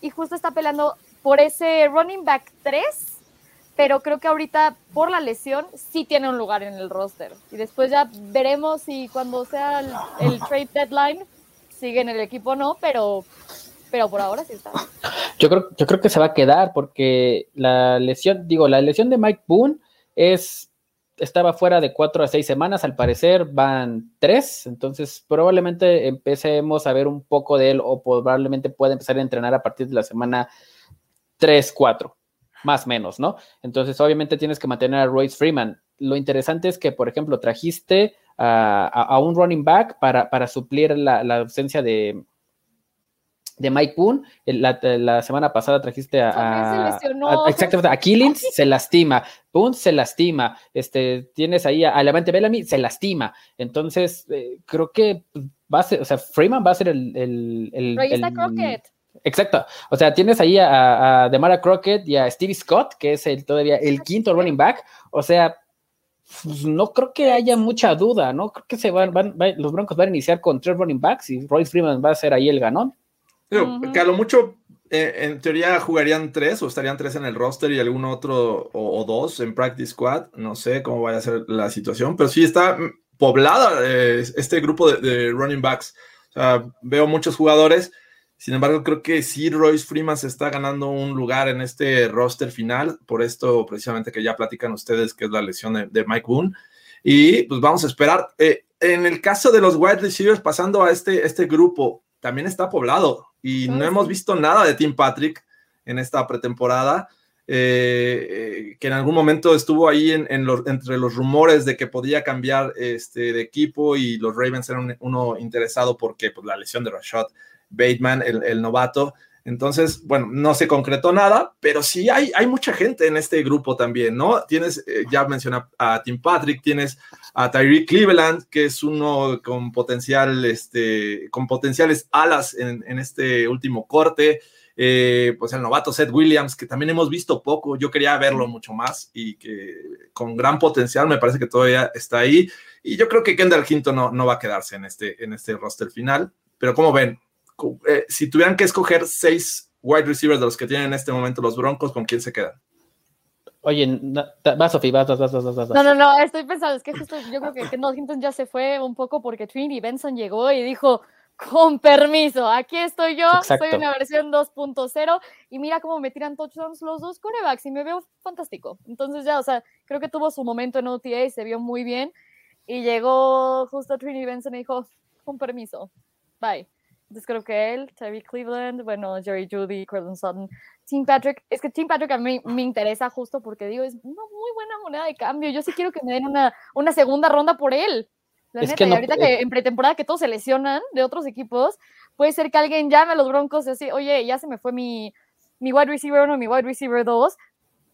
Y justo está peleando por ese running back 3, pero creo que ahorita por la lesión sí tiene un lugar en el roster. Y después ya veremos si cuando sea el, (laughs) trade deadline sigue en el equipo o no, pero, pero por ahora sí está. Yo creo, yo creo que se va a quedar porque la lesión, digo, la lesión de Mike Boone es estaba fuera de cuatro a seis semanas, al parecer van tres, entonces probablemente empecemos a ver un poco de él o probablemente pueda empezar a entrenar a partir de la semana 3, 4, más o menos, ¿no? Entonces, obviamente tienes que mantener a Royce Freeman. Lo interesante es que, por ejemplo, trajiste a, un running back para, para suplir la, ausencia de, de Mike Boone. La, la, semana pasada trajiste a, exactamente, a Killings, (laughs) se lastima. Boone se lastima. Este, tienes ahí a, Levante Bellamy, se lastima. Entonces, eh, creo que va a ser, o sea, Freeman va a ser el. el, el, Crockett. Exacto. O sea, tienes ahí a, a Demara Crockett y a Stevie Scott, que es el todavía el quinto running back. O sea, pues, no creo que haya mucha duda, ¿no? Creo que se van, van, los Broncos van a iniciar con tres running backs y Royce Freeman va a ser ahí el ganón. Que a lo mucho, eh, en teoría, jugarían tres o estarían tres en el roster y algún otro o, dos en practice squad. No sé cómo vaya a ser la situación, pero sí está poblada eh, este grupo de, running backs. O sea, veo muchos jugadores. Sin embargo, creo que sí Royce Freeman se está ganando un lugar en este roster final, por esto precisamente que ya platican ustedes, que es la lesión de, Mike Boone. Y pues vamos a esperar. Eh, en el caso de los wide receivers, pasando a este, este grupo, también está poblado y no hemos visto nada de Tim Patrick en esta pretemporada. Eh, eh, que en algún momento estuvo ahí en, entre los rumores de que podía cambiar este, de equipo y los Ravens eran uno interesado porque pues, la lesión de Rashad Bateman, el, novato. Entonces, bueno, no se concretó nada, pero sí hay, mucha gente en este grupo también, ¿no? Tienes, eh, ya mencioné a Tim Patrick, tienes a Tyreek Cleveland, que es uno con potencial, este, con potenciales alas en, este último corte. Eh, pues el novato Seth Williams, que también hemos visto poco, yo quería verlo mucho más y que con gran potencial me parece que todavía está ahí. Y yo creo que Kendall Quinto no, no va a quedarse en este, en este roster final. Pero como ven, eh, si tuvieran que escoger seis wide receivers de los que tienen en este momento los Broncos, ¿con quién se quedan? Oye, va Sofía, vas, vas, vas, vas, No, no, no, estoy pensando, es que justo yo creo que no Hinton ya se fue un poco porque Trinity Benson llegó y dijo, con permiso, aquí estoy yo, soy una versión 2.0 y mira cómo me tiran touchdowns los dos corebacks y me veo fantástico. Entonces ya, o sea, creo que tuvo su momento en OTA y se vio muy bien y llegó justo Trinity Benson y dijo, con permiso, bye. Entonces creo que él, Terry Cleveland, bueno, Jerry Judy, Cortland Sutton, Tim Patrick, es que Tim Patrick a mí me interesa justo porque digo, es una muy buena moneda de cambio. Yo sí quiero que me den una, una segunda ronda por él. La neta, que y ahorita que en pretemporada que todos se lesionan de otros equipos, puede ser que alguien llame a los Broncos y así, oye, ya se me fue mi, mi wide receiver 1, mi wide receiver 2,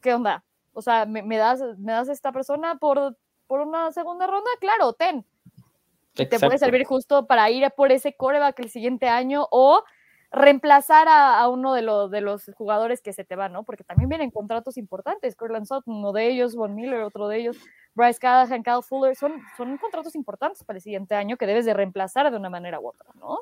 ¿qué onda? O sea, ¿me, me, das, ¿me das esta persona por, por una segunda ronda? Claro, ten. Te puede servir justo para ir por ese coreback el siguiente año o reemplazar a, uno de, los, de los jugadores que se te van, ¿no? Porque también vienen contratos importantes. Cortland Sutton, uno de ellos, Von Miller, otro de ellos, Bryce Callahan, Kyle Fuller, son, son contratos importantes para el siguiente año que debes de reemplazar de una manera u otra, ¿no?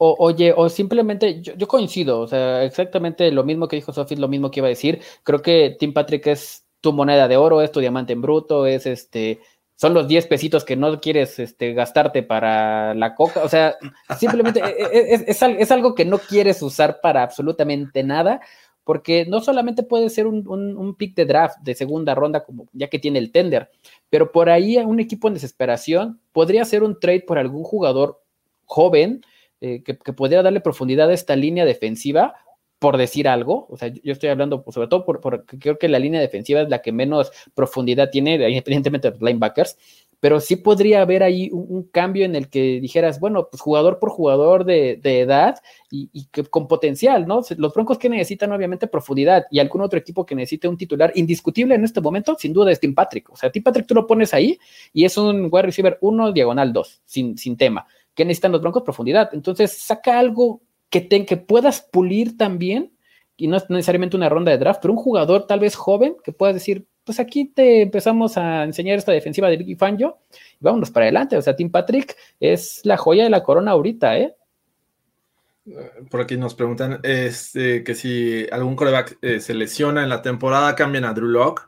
O, oye, o simplemente, yo, coincido, o sea, exactamente lo mismo que dijo Sophie, lo mismo que iba a decir. Creo que Tim Patrick es tu moneda de oro, es tu diamante en bruto, es este son los 10 pesitos que no quieres este, gastarte para la coca. O sea, simplemente e, e, es, algo que no quieres usar para absolutamente nada, porque no solamente puede ser un, pick de draft de segunda ronda, como ya que tiene el tender, pero por ahí un equipo en desesperación podría ser un trade por algún jugador joven eh, que, que pudiera darle profundidad a esta línea defensiva por decir algo, o sea, yo estoy hablando pues, sobre todo porque creo que la línea defensiva es la que menos profundidad tiene, independientemente de los linebackers, pero sí podría haber ahí un, cambio en el que dijeras, bueno, pues jugador por jugador de, edad y, que con potencial, ¿no? Los Broncos que necesitan obviamente profundidad y algún otro equipo que necesite un titular indiscutible en este momento, sin duda es Tim Patrick. O sea, Tim Patrick tú lo pones ahí y es un wide receiver 1, diagonal 2, sin, sin tema. ¿Qué necesitan los Broncos? Profundidad. Entonces, saca algo que, puedas pulir también, y no es necesariamente una ronda de draft, pero un jugador tal vez joven que puedas decir, pues aquí te empezamos a enseñar esta defensiva de Biggie Fangio y vámonos para adelante. O sea, Tim Patrick es la joya de la corona ahorita, ¿eh? Por aquí nos preguntan este, que si algún coreback eh, se lesiona en la temporada, cambian a Drew Locke.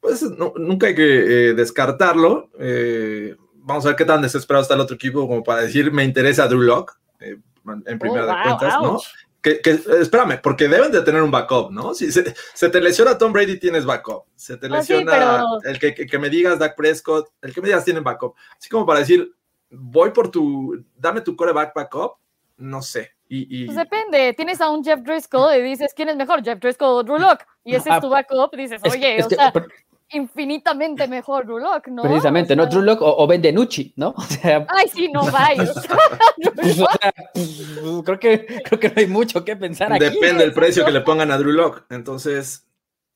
Pues nunca hay que eh, descartarlo. Eh, vamos a ver qué tan desesperado está el otro equipo como para decir, me interesa Drew Locke en primera de oh, cuentas, ¿no? Que, espérame, porque deben de tener un backup, ¿no? Si se, te lesiona Tom Brady, tienes backup. Se te ah, lesiona el que, me digas Dak Prescott, el que me digas tiene backup. Así como para decir, voy por tu, dame tu coreback backup, no sé. Y, Pues depende, tienes a un Jeff Driscoll y dices, ¿quién es mejor, Jeff Driscoll o Drew Locke? Y ese es ah, tu backup, dices, oye, o sea... infinitamente mejor Drew Lock, ¿no? Precisamente, ¿no? Drew Lock o, o Ben DiNucci, ¿no? (laughs) O sea, Ay, sí, no vayas. (laughs) pues, o sea, pues, creo, que, creo que no hay mucho que pensar aquí. Depende del precio que le pongan a Drew Lock. Entonces,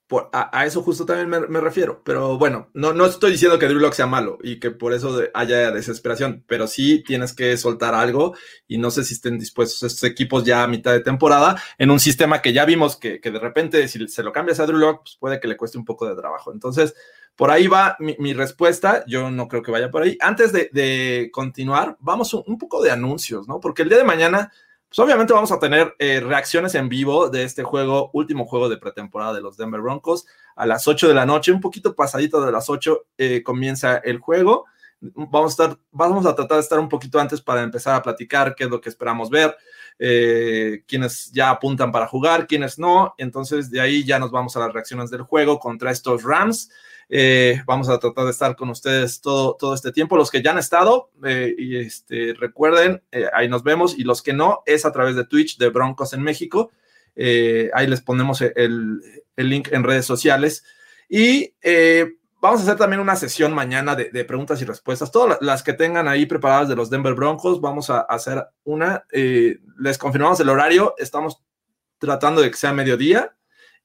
por, a, a, eso justo también me, me, refiero. Pero bueno, no, no estoy diciendo que Drew Lock sea malo y que por eso haya desesperación, pero sí tienes que soltar algo y no sé si estén dispuestos estos equipos ya a mitad de temporada en un sistema que ya vimos que, que de repente si se lo cambias a Drew Lock, pues puede que le cueste un poco de trabajo. Entonces, por ahí va mi, mi, respuesta. Yo no creo que vaya por ahí. Antes de, de continuar, vamos un, un, poco de anuncios, ¿no? Porque el día de mañana pues obviamente vamos a tener eh, reacciones en vivo de este juego, último juego de pretemporada de los Denver Broncos, a las 8 de la noche, un poquito pasadito de las 8 eh, comienza el juego. Vamos a, estar, vamos a tratar de estar un poquito antes para empezar a platicar qué es lo que esperamos ver, eh, quienes ya apuntan para jugar, quienes no. Entonces de ahí ya nos vamos a las reacciones del juego contra estos Rams. Eh, vamos a tratar de estar con ustedes todo, todo este tiempo. Los que ya han estado, eh, y este, recuerden, eh, ahí nos vemos. Y los que no, es a través de Twitch de Broncos en México. Ahí les ponemos el, el, link en redes sociales. Y vamos a hacer también una sesión mañana de, de, preguntas y respuestas. Todas las que tengan ahí preparadas de los Denver Broncos, vamos a hacer una. les confirmamos el horario. Estamos tratando de que sea mediodía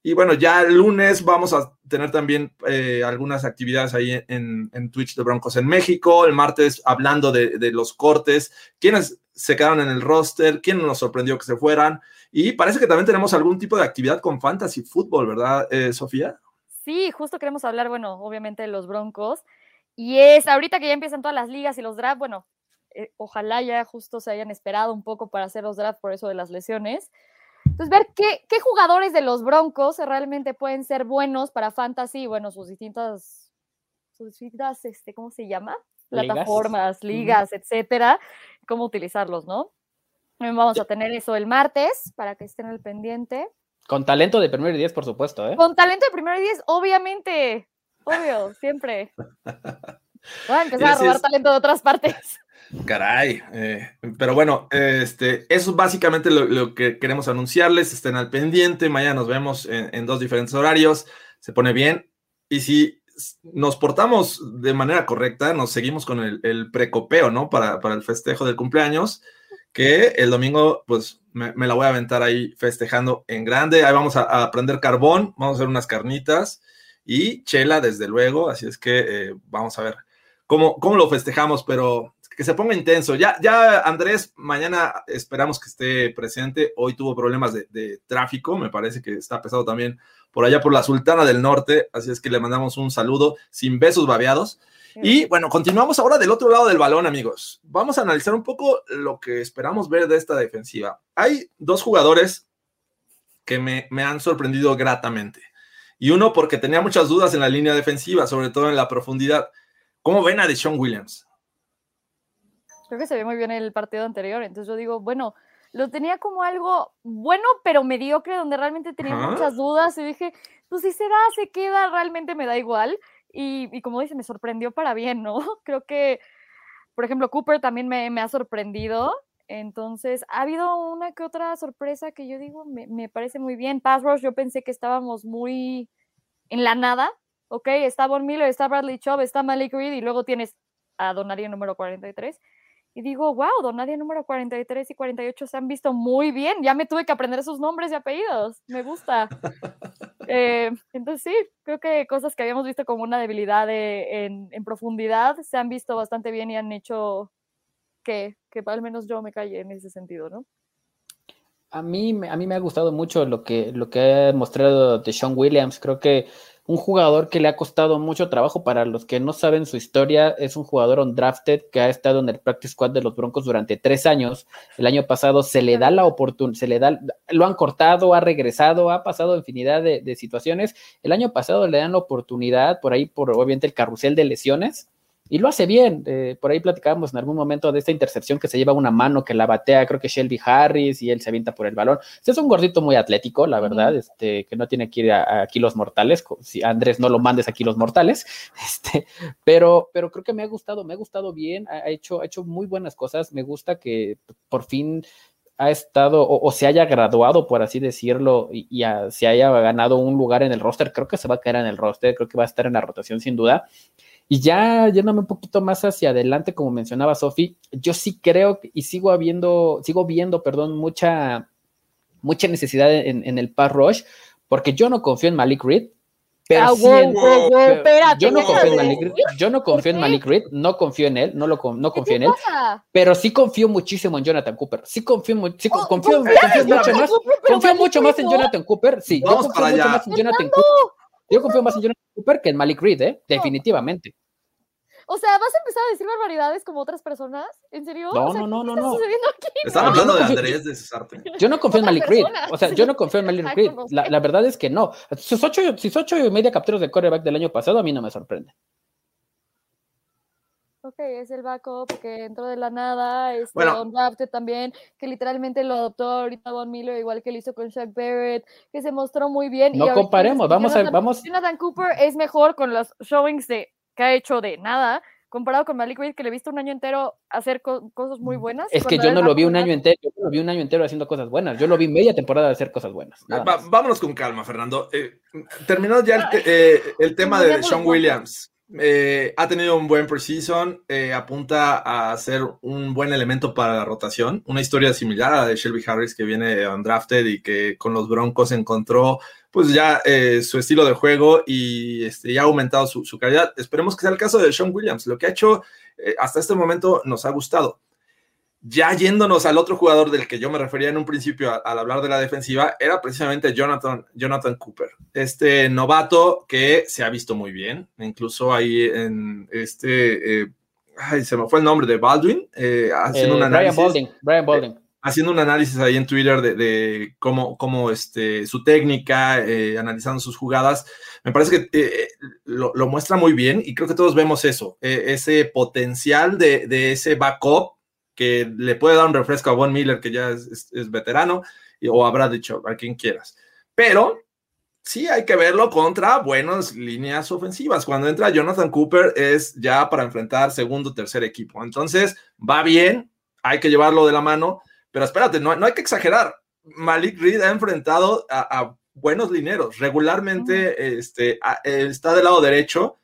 y bueno, ya el lunes vamos a tener también eh, algunas actividades ahí en, Twitch de Broncos en México. El martes hablando de, los cortes, quiénes se quedaron en el roster, quién nos sorprendió que se fueran. Y parece que también tenemos algún tipo de actividad con fantasy fútbol, ¿verdad, eh, Sofía? Sí, justo queremos hablar, bueno, obviamente de los Broncos. Y es ahorita que ya empiezan todas las ligas y los drafts, bueno, eh, ojalá ya justo se hayan esperado un poco para hacer los drafts por eso de las lesiones. Entonces, ver qué, qué, jugadores de los Broncos realmente pueden ser buenos para Fantasy, bueno, sus distintas, sus distintas, este, ¿cómo se llama? Plataformas, ligas, ligas etcétera, cómo utilizarlos, ¿no? Vamos a tener eso el martes para que estén al pendiente. Con talento de primero y diez, por supuesto, ¿eh? Con talento de primero y diez, obviamente, obvio, siempre. (laughs) Voy a empezar a robar talento de otras partes. Caray, eh, pero bueno, este, eso es básicamente lo, lo, que queremos anunciarles. Estén al pendiente. Mañana nos vemos en, en, dos diferentes horarios. Se pone bien. Y si nos portamos de manera correcta, nos seguimos con el, el precopeo, ¿no? Para, para, el festejo del cumpleaños, que el domingo, pues me, me, la voy a aventar ahí festejando en grande. Ahí vamos a, a, carbón, vamos a hacer unas carnitas y chela, desde luego. Así es que eh, vamos a ver cómo, cómo lo festejamos, pero que se ponga intenso. Ya, ya Andrés, mañana esperamos que esté presente. Hoy tuvo problemas de, de, tráfico, me parece que está pesado también por allá por la Sultana del Norte, así es que le mandamos un saludo sin besos babeados. Y bueno, continuamos ahora del otro lado del balón, amigos. Vamos a analizar un poco lo que esperamos ver de esta defensiva. Hay dos jugadores que me, me han sorprendido gratamente. Y uno porque tenía muchas dudas en la línea defensiva, sobre todo en la profundidad. ¿Cómo ven a Deshaun Williams? Creo que se ve muy bien el partido anterior. Entonces yo digo, bueno, lo tenía como algo bueno, pero mediocre, donde realmente tenía Ajá. muchas dudas y dije, pues si se da, se queda, realmente me da igual. Y, y, como dice, me sorprendió para bien, ¿no? (laughs) Creo que, por ejemplo, Cooper también me, me ha sorprendido. Entonces, ha habido una que otra sorpresa que yo digo, me, me parece muy bien. Pass Rush, yo pensé que estábamos muy en la nada. Ok, está Von Miller, está Bradley Chubb, está Malik Reed y luego tienes a Donario número 43 y digo, wow, Donadia número 43 y 48 se han visto muy bien. Ya me tuve que aprender sus nombres y apellidos. Me gusta. eh, entonces sí, creo que cosas que habíamos visto como una debilidad de, en, en, profundidad se han visto bastante bien y han hecho que, que al menos yo me calle en ese sentido, ¿no? A mí, a mí me ha gustado mucho lo que, lo que ha mostrado de Sean Williams. Creo que un jugador que le ha costado mucho trabajo. Para los que no saben su historia, es un jugador undrafted que ha estado en el practice squad de los Broncos durante tres años. El año pasado se le da la oportunidad, se le da, lo han cortado, ha regresado, ha pasado infinidad de, de, situaciones. El año pasado le dan la oportunidad, por ahí, por obviamente el carrusel de lesiones. Y lo hace bien. Eh, por ahí platicábamos en algún momento de esta intercepción que se lleva una mano que la batea, creo que Shelby Harris, y él se avienta por el balón. Es un gordito muy atlético, la verdad, este, que no tiene que ir a, a kilos mortales. Si Andrés no lo mandes a kilos mortales. (laughs) Este, pero, pero creo que me ha gustado, me ha gustado bien, ha hecho, ha hecho muy buenas cosas. Me gusta que por fin ha estado o, se haya graduado, por así decirlo, y, se haya ganado un lugar en el roster, creo que se va a quedar en el roster, creo que va a estar en la rotación sin duda. Y ya yéndome un poquito más hacia adelante, como mencionaba Sofi, yo sí creo y sigo habiendo, sigo viendo, perdón, mucha, mucha necesidad en, en el pass rush, porque yo no confío en Malik Reed, pero ah, yo no confío en Malik Reed, yo no confío en Malik Reed, no confío en él, no lo no confío en él, pero sí confío muchísimo en Jonathan Cooper. Sí confío, sí, oh, confío, confío mucho más, confío mucho más en Jonathan Cooper. Sí, yo confío mucho más en Jonathan Cooper. Yo confío más en Jonathan Cooper que en Malik Reed, ¿eh? definitivamente. O sea, ¿vas a empezar a decir barbaridades como otras personas? ¿En serio? No, no, no, no, no. Están hablando de Andrés de Cesarte. (laughs) Yo no confío en Malik Reed. O sea, yo no confío en Malik Reed. La, la, verdad es que no. Sus ocho, sus ocho y media capturas de coreback del año pasado a mí no me sorprende. Ok, es el backup que entró de la nada, es bueno. Drafted también, que literalmente lo adoptó ahorita Von Miller, igual que lo hizo con Shaq Barrett, que se mostró muy bien. No comparemos, vamos a... Vamos... Jonathan Cooper es mejor con los showings de que ha hecho de nada, comparado con Malik Reed, que le he visto un año entero hacer cosas muy buenas. Es que yo no lo vi un año entero, yo lo vi un año entero haciendo cosas buenas, yo lo vi media temporada hacer cosas buenas. vámonos con calma, Fernando. Eh, terminó ya el, eh, el tema de Sean Williams. Eh, ha tenido un buen preseason, eh, apunta a ser un buen elemento para la rotación. Una historia similar a la de Shelby Harris que viene undrafted y que con los Broncos encontró pues ya eh, su estilo de juego y este, ya ha aumentado su, calidad. Esperemos que sea el caso de Sean Williams. Lo que ha hecho hasta este momento nos ha gustado. Ya yéndonos al otro jugador del que yo me refería en un principio al hablar de la defensiva, era precisamente Jonathan, Jonathan Cooper, este novato que se ha visto muy bien, incluso ahí en este, eh, ay, se me fue el nombre de Baldwin, eh, haciendo un análisis. Brian Balding, Brian Balding. Eh, haciendo un análisis ahí en Twitter de, cómo, cómo este, su técnica, analizando sus jugadas. Me parece que lo, lo, muestra muy bien y creo que todos vemos eso, ese potencial de, de ese backup que le puede dar un refresco a Von Miller, que ya es, veterano, o habrá dicho a quien quieras. Pero sí hay que verlo contra buenas líneas ofensivas. Cuando entra Jonathan Cooper es ya para enfrentar segundo tercer equipo. Entonces, va bien, hay que llevarlo de la mano, pero espérate, no, no hay que exagerar. Malik Reed ha enfrentado a, buenos lineros. Regularmente este, está del lado derecho,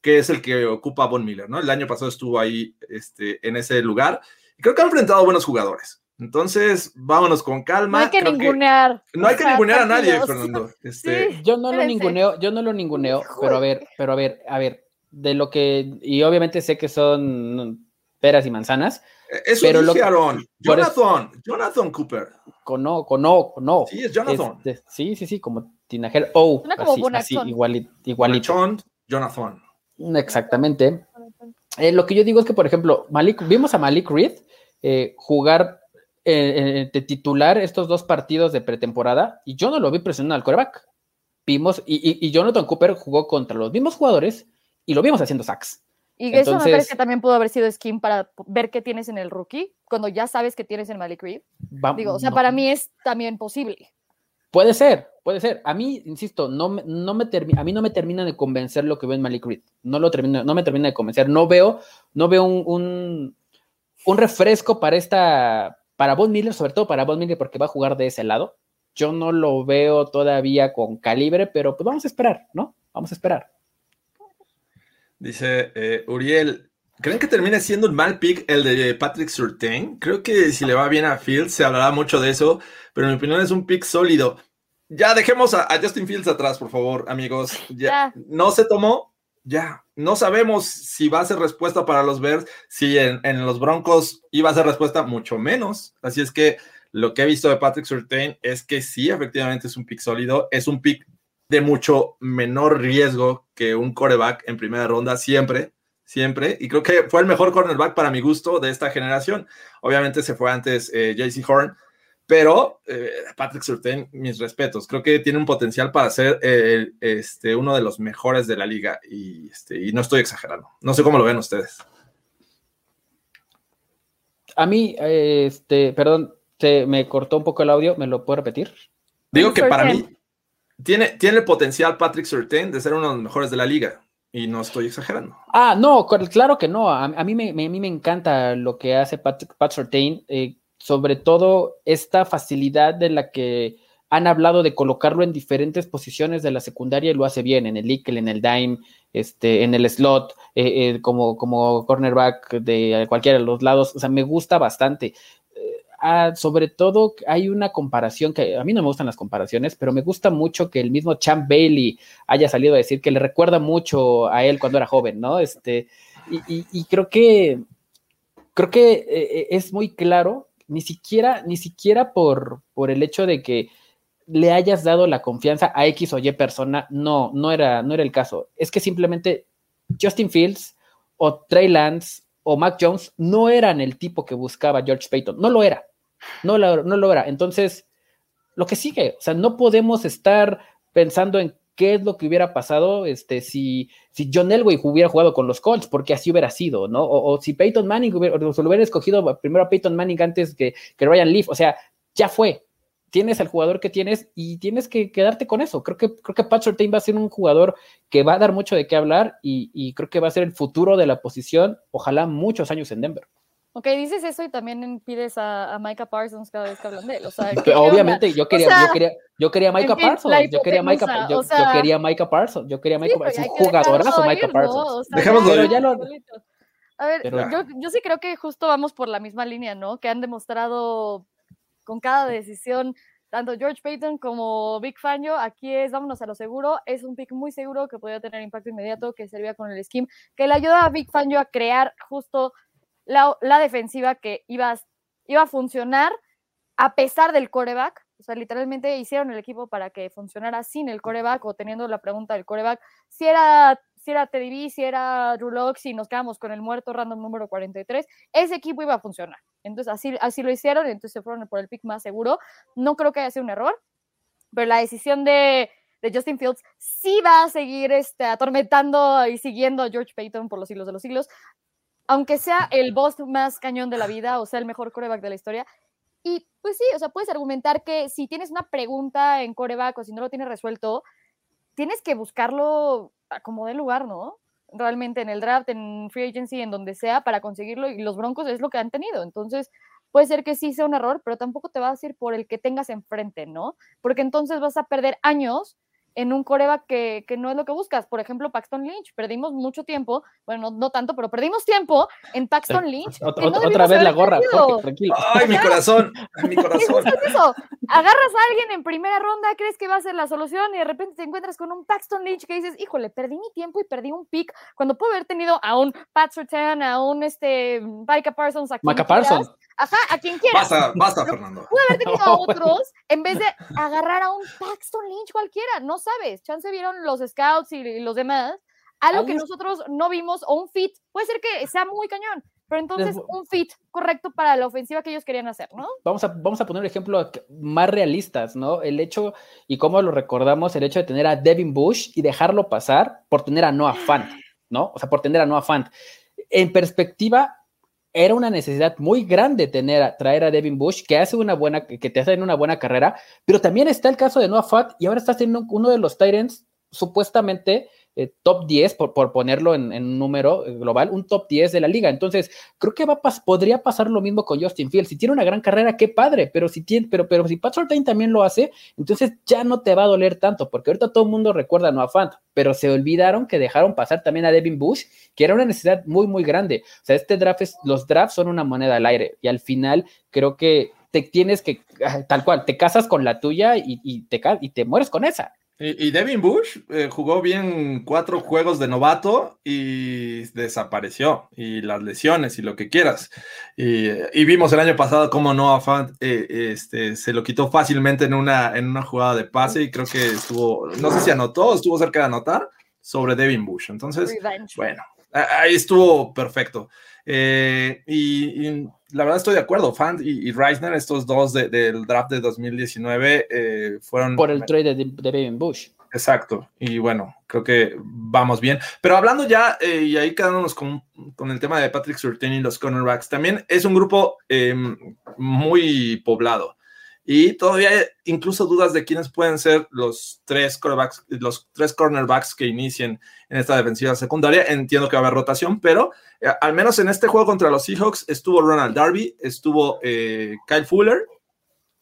que es el que ocupa Von Miller, ¿no? El año pasado estuvo ahí este, en ese lugar creo que ha enfrentado buenos jugadores. Entonces, vámonos con calma. No hay que ningunear. no hay que ningunear a nadie, Fernando. (laughs) Este, yo no lo ninguneo, yo no lo ninguneo, pero a ver, pero a ver, a ver, de lo que, y obviamente sé que son peras y manzanas. Eso pero lo, Jonathan, Jonathan Cooper. Con no, con no, con no. Sí, es Jonathan. sí, sí, sí, como Tinagel O. como así, así igualito. igualito. Jonathan. Exactamente. Eh, lo que yo digo es que, por ejemplo, Malik, vimos a Malik Reed eh, jugar eh, de titular estos dos partidos de pretemporada y yo no lo vi presionando al coreback. Vimos, y, Jonathan Cooper jugó contra los mismos jugadores y lo vimos haciendo sacks. Y eso me parece que también pudo haber sido skin para ver qué tienes en el rookie, cuando ya sabes que tienes en Malik Reed. Digo, o sea, para mí es también posible. Puede ser, puede ser. A mí, insisto, no, no me a mí no me termina de convencer lo que veo en Malik Reed. No, lo termina, no me termina de convencer. No veo, no veo un, un refresco para esta, para Von Miller, sobre todo para Von Miller, porque va a jugar de ese lado. Yo no lo veo todavía con calibre, pero pues vamos a esperar, ¿no? Vamos a esperar. Dice eh, Uriel, ¿creen que termine siendo un mal pick el de Patrick Surtain? Creo que si le va bien a Fields se hablará mucho de eso, pero en mi opinión es un pick sólido. Ya dejemos a, Justin Fields atrás, por favor, amigos. ya. No se tomó, ya, no sabemos si va a ser respuesta para los Bears, si en, los Broncos iba a ser respuesta, mucho menos. Así es que lo que he visto de Patrick Surtain es que sí, efectivamente es un pick sólido, es un pick de mucho menor riesgo que un coreback en primera ronda, siempre, siempre. Y creo que fue el mejor cornerback para mi gusto de esta generación. Obviamente se fue antes eh, JC Horn, pero eh, Patrick Surtain, mis respetos, creo que tiene un potencial para ser eh, este, uno de los mejores de la liga y, este, y no estoy exagerando. No sé cómo lo ven ustedes. A mí, este, perdón, se me cortó un poco el audio, ¿me lo puedo repetir? Digo que para mí tiene, tiene el potencial Patrick Surtain de ser uno de los mejores de la liga. Y no estoy exagerando. Ah, no, claro que no. A, mí, me, a mí me encanta lo que hace Patrick, Pat Surtain. Eh, sobre todo esta facilidad de la que han hablado de colocarlo en diferentes posiciones de la secundaria y lo hace bien, en el nickel, en el dime, este, en el slot, eh, eh, como, como cornerback de cualquiera de los lados. O sea, me gusta bastante. Eh, ah, sobre todo hay una comparación que a mí no me gustan las comparaciones, pero me gusta mucho que el mismo Champ Bailey haya salido a decir que le recuerda mucho a él cuando era joven, ¿no? Este, y, y creo que creo que es muy claro, ni siquiera, ni siquiera por, por el hecho de que le hayas dado la confianza a X o Y persona, no, no era, no era el caso. Es que simplemente Justin Fields o Trey Lance o Mac Jones no eran el tipo que buscaba George Payton, no lo era, no lo, no lo era. Entonces, lo que sigue, o sea, no podemos estar pensando en qué es lo que hubiera pasado este, si, si John Elway hubiera jugado con los Colts, porque así hubiera sido, ¿no? O, si Peyton Manning hubiera, o se lo hubiera escogido primero a Peyton Manning antes que, que Ryan Leaf, o sea, ya fue, tienes al jugador que tienes y tienes que quedarte con eso. Creo que, creo que Pat va a ser un jugador que va a dar mucho de qué hablar y, creo que va a ser el futuro de la posición, ojalá muchos años en Denver. Ok, dices eso y también pides a, Micah Parsons cada vez que hablan de él. (laughs) Obviamente, yo quería, yo quería, yo quería Micah Parsons, yo quería Micah, yo, quería Micah Parsons, yo quería Micah Parsons, es un jugadorazo Micah Parsons. A ver, yo, yo sí creo que justo vamos por la misma línea, ¿no? Que han demostrado con cada decisión, tanto George Payton como Big Fangio, aquí es vámonos a lo seguro, es un pick muy seguro que podría tener impacto inmediato, que servía con el scheme, que le ayuda a Big Fangio a crear justo la, defensiva que iba, iba a funcionar a pesar del coreback, o sea, literalmente hicieron el equipo para que funcionara sin el coreback o teniendo la pregunta del coreback, si era si era Teddy si era Rulox, si nos quedamos con el muerto random número 43, ese equipo iba a funcionar. Entonces así, así lo hicieron, entonces se fueron por el pick más seguro. No creo que haya sido un error, pero la decisión de, Justin Fields sí va a seguir este, atormentando y siguiendo a George Payton por los siglos de los siglos, aunque sea el boss más cañón de la vida o sea el mejor coreback de la historia. Y pues sí, o sea, puedes argumentar que si tienes una pregunta en coreback o si no lo tienes resuelto, tienes que buscarlo como de lugar, ¿no? Realmente en el draft, en free agency, en donde sea, para conseguirlo. Y los Broncos es lo que han tenido. Entonces, puede ser que sí sea un error, pero tampoco te va a decir por el que tengas enfrente, ¿no? Porque entonces vas a perder años en un coreback que, que, no es lo que buscas. Por ejemplo, Paxton Lynch. Perdimos mucho tiempo, bueno, no, tanto, pero perdimos tiempo en Paxton Lynch. otra vez la gorra, tranquilo. Ay, mi corazón, (laughs) mi corazón. eso. Agarras a alguien en primera ronda, crees que va a ser la solución y de repente te encuentras con un Paxton Lynch que dices, híjole, perdí mi tiempo y perdí un pick cuando puedo haber tenido a un Pat Sertan, a un este, Micah Parsons, a Micah Parsons. Ajá, a quien quiera. Basta, basta, Fernando. Pude haber tenido a (laughs) otros en vez de agarrar a un Paxton Lynch cualquiera. No sabes. Chance vieron los scouts y los demás. Algo que nosotros no vimos o un fit. Puede ser que sea muy cañón. Pero entonces un fit correcto para la ofensiva que ellos querían hacer, ¿no? Vamos a, vamos a poner un ejemplo más realistas, ¿no? El hecho, y cómo lo recordamos, el hecho de tener a Devin Bush y dejarlo pasar por tener a Noah Fant, ¿no? O sea, por tener a Noah Fant. En perspectiva, era una necesidad muy grande tener traer a Devin Bush, que hace una buena, que te hace una buena carrera, pero también está el caso de Noah Fat y ahora está siendo uno de los Tyrants supuestamente eh, top 10, por, por ponerlo en, un número eh, global, un top 10 de la liga. Entonces, creo que va podría pasar lo mismo con Justin Fields. Si tiene una gran carrera, qué padre, pero si tiene, pero, pero si Pat Surtain también lo hace, entonces ya no te va a doler tanto, porque ahorita todo el mundo recuerda a Noah Fant, pero se olvidaron que dejaron pasar también a Devin Bush, que era una necesidad muy, muy grande. O sea, este draft es, los drafts son una moneda al aire, y al final creo que te tienes que, ah, tal cual, te casas con la tuya y, te, y te mueres con esa. Y, Devin Bush eh, jugó bien cuatro juegos de novato y desapareció. Y las lesiones y lo que quieras. Y, vimos el año pasado cómo Noah Fant eh, este, se lo quitó fácilmente en una, en una jugada de pase y creo que estuvo, no sé si anotó, estuvo cerca de anotar sobre Devin Bush. Entonces, bueno, ahí estuvo perfecto. Eh, y, la verdad estoy de acuerdo, Fant y, Reisner, estos dos del draft de 2019 eh, fueron... Por el trade de, Devin Bush. Exacto, y bueno, creo que vamos bien. Pero hablando ya, eh, y ahí quedándonos con, con, el tema de Patrick Surtain y los cornerbacks, también es un grupo em, muy poblado. Y todavía hay incluso dudas de quiénes pueden ser los tres los tres cornerbacks que inicien en esta defensiva secundaria. Entiendo que va a haber rotación, pero eh, al menos en este juego contra los Seahawks estuvo Ronald Darby, estuvo eh, Kyle Fuller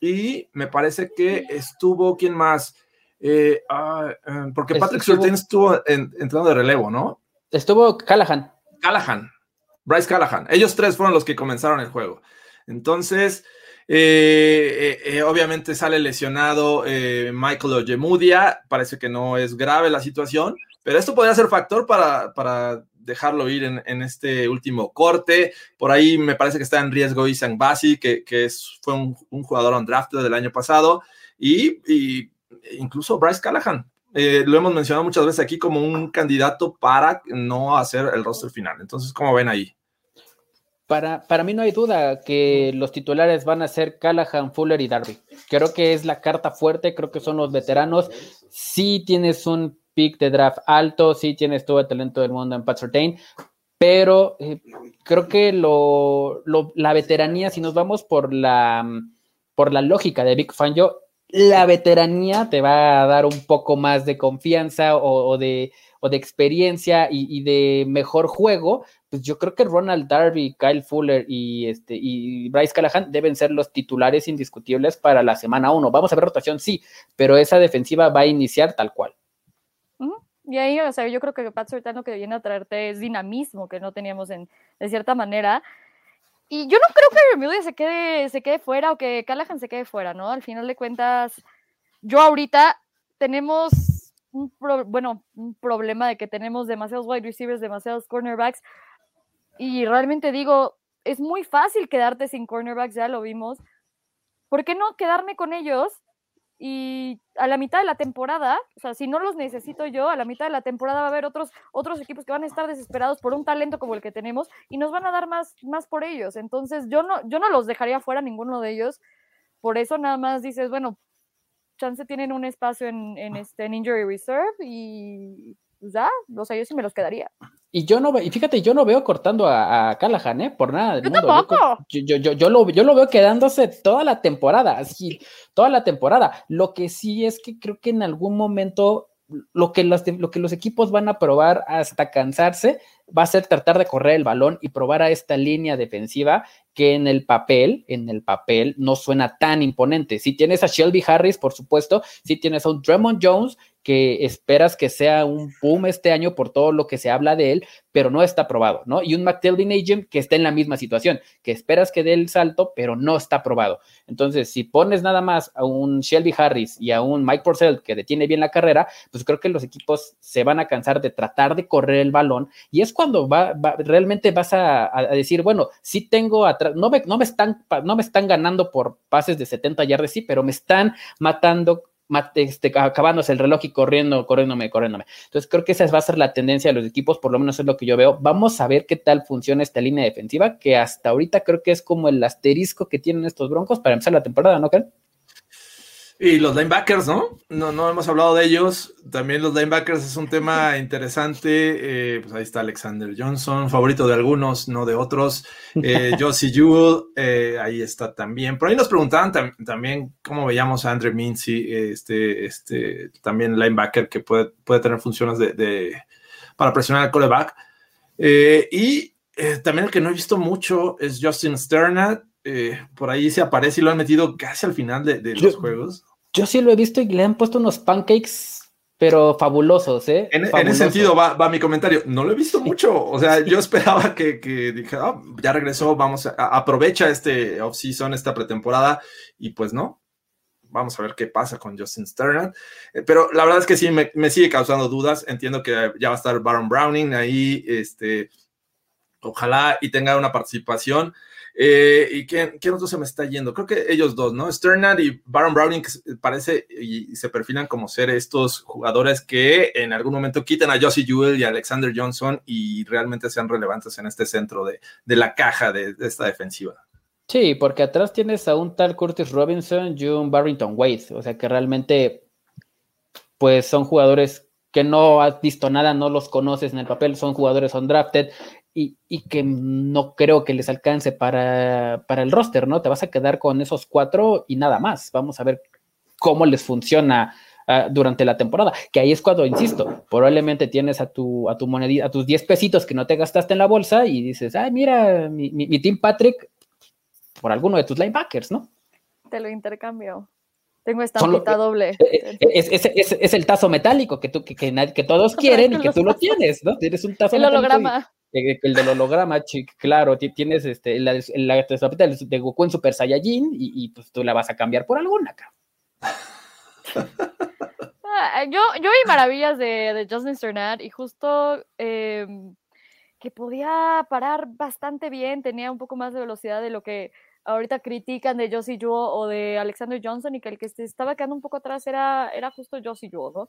y me parece que estuvo, ¿quién más? Eh, ah, porque Patrick Surtain estuvo entrando de relevo, ¿no? Estuvo Callahan. Callahan, Bryce Callahan. Ellos tres fueron los que comenzaron el juego. Entonces, eh, eh, eh, obviamente sale lesionado Michael Ojemudia, parece que no es grave la situación, pero esto podría ser factor para, para dejarlo ir en, este último corte. Por ahí me parece que está en riesgo Isan Basi, que, que es, fue un, jugador on draft del año pasado, y, y incluso Bryce Callahan. lo hemos mencionado muchas veces aquí como un candidato para no hacer el roster final. Entonces, ¿cómo ven ahí? Para, para mí no hay duda que los titulares van a ser Callahan, Fuller y Darby. Creo que es la carta fuerte, creo que son los veteranos. Si tienes un pick de draft alto, si tienes todo el talento del mundo en Pat Surtain, pero eh, creo que lo, la veteranía, si nos vamos por la, por la lógica de Big Fan, yo, la veteranía te va a dar un poco más de confianza o, de, o de experiencia y, y, de mejor juego pues yo creo que Ronald Darby, Kyle Fuller y, este, y Bryce Callahan deben ser los titulares indiscutibles para la semana 1. Vamos a ver rotación, sí, pero esa defensiva va a iniciar tal cual. Y ahí, o sea, yo creo que Pat Surtain lo que viene a traerte es dinamismo que no teníamos en, de cierta manera. Y yo no creo que Bermuda se quede, se quede fuera o que Callahan se quede fuera, ¿no? Al final de cuentas, yo ahorita tenemos un, bueno, un problema de que tenemos demasiados wide receivers, demasiados cornerbacks, y realmente digo, es muy fácil quedarte sin cornerbacks, ya lo vimos. ¿Por qué no quedarme con ellos? Y a la mitad de la temporada, o sea, si no los necesito yo, a la mitad de la temporada va a haber otros, otros equipos que van a estar desesperados por un talento como el que tenemos y nos van a dar más, más por ellos. Entonces, yo no, yo no los dejaría fuera ninguno de ellos. Por eso nada más dices, bueno, chance tienen un espacio en, en este Injury Reserve y pues ya, o sea, yo sí me los quedaría. Y yo no y fíjate, yo no veo cortando a, Callahan, ¿eh? Por nada. yo Tampoco. Yo, yo, yo, lo, yo lo veo quedándose toda la temporada, así, toda la temporada. Lo que sí es que creo que en algún momento lo que, los, lo que los equipos van a probar hasta cansarse va a ser tratar de correr el balón y probar a esta línea defensiva que en el papel, en el papel no suena tan imponente. Si tienes a Shelby Harris, por supuesto, si tienes a un Dremond Jones que esperas que sea un boom este año por todo lo que se habla de él, pero no está probado, ¿no? Y un McTeldin Agent que está en la misma situación, que esperas que dé el salto, pero no está probado. Entonces, si pones nada más a un Shelby Harris y a un Mike Purcell que detiene bien la carrera, pues creo que los equipos se van a cansar de tratar de correr el balón y es cuando va, realmente vas a, decir, bueno, sí tengo atrás, no me, no, me están, no me están ganando por pases de 70 yardas, sí, pero me están matando este, acabándose el reloj y corriendo, corriéndome, corriéndome. Entonces creo que esa va a ser la tendencia de los equipos, por lo menos es lo que yo veo. Vamos a ver qué tal funciona esta línea defensiva, que hasta ahorita creo que es como el asterisco que tienen estos broncos para empezar la temporada, ¿no, Ken? Y los linebackers, ¿no? ¿no? No hemos hablado de ellos. También los linebackers es un tema (laughs) interesante. Eh, pues ahí está Alexander Johnson, favorito de algunos, no de otros. Eh, (laughs) Josie Jewell, eh, ahí está también. Por ahí nos preguntaban también cómo veíamos a Andre Mincy, este, este, también linebacker que puede, puede tener funciones de, para presionar al coreback. Y también el que no he visto mucho es Justin Sternat. por ahí se aparece y lo han metido casi al final de, los juegos. Yo sí lo he visto y le han puesto unos pancakes, pero fabulosos, ¿eh? En, ese sentido va, mi comentario. No lo he visto mucho. O sea, yo esperaba que, que dije, ah, ya regresó, vamos, a, aprovecha este off-season, esta pretemporada, y pues no. Vamos a ver qué pasa con Justin Sternat. Eh, pero la verdad es que sí, me, me, sigue causando dudas. Entiendo que ya va a estar Baron Browning ahí, este, ojalá y tenga una participación. Eh, ¿Y quién, otro se me está yendo? Creo que ellos dos, ¿no? Sternad y Baron Browning parece y se perfilan como ser estos jugadores que en algún momento quiten a Josie Jewell y a Alexander Johnson y realmente sean relevantes en este centro de, la caja de, esta defensiva. Sí, porque atrás tienes a un tal Curtis Robinson y un Barrington Wade, o sea que realmente pues son jugadores que no has visto nada, no los conoces en el papel, son jugadores undrafted y, y, que no creo que les alcance para, para el roster, ¿no? Te vas a quedar con esos cuatro y nada más. Vamos a ver cómo les funciona uh, durante la temporada. Que ahí es cuando, insisto, probablemente tienes a tu, a tu monedita, a tus 10 pesitos que no te gastaste en la bolsa y dices, ay, mira, mi, mi, mi Team Patrick por alguno de tus linebackers, ¿no? Te lo intercambio. Tengo esta mitad doble. Es, es, es, es, el tazo metálico que, tú, que, que, que todos (laughs) quieren y que tú lo tienes, ¿no? Tienes un tazo el holograma. El del holograma, claro, tienes este, la, la, de Goku en Super Saiyajin y, pues tú la vas a cambiar por alguna, ah, yo, yo vi maravillas de, de Justin Sternat y justo eh, que podía parar bastante bien, tenía un poco más de velocidad de lo que ahorita critican de Josie Juo o de Alexander Johnson y que el que se estaba quedando un poco atrás era, era justo Josie Juo, ¿no?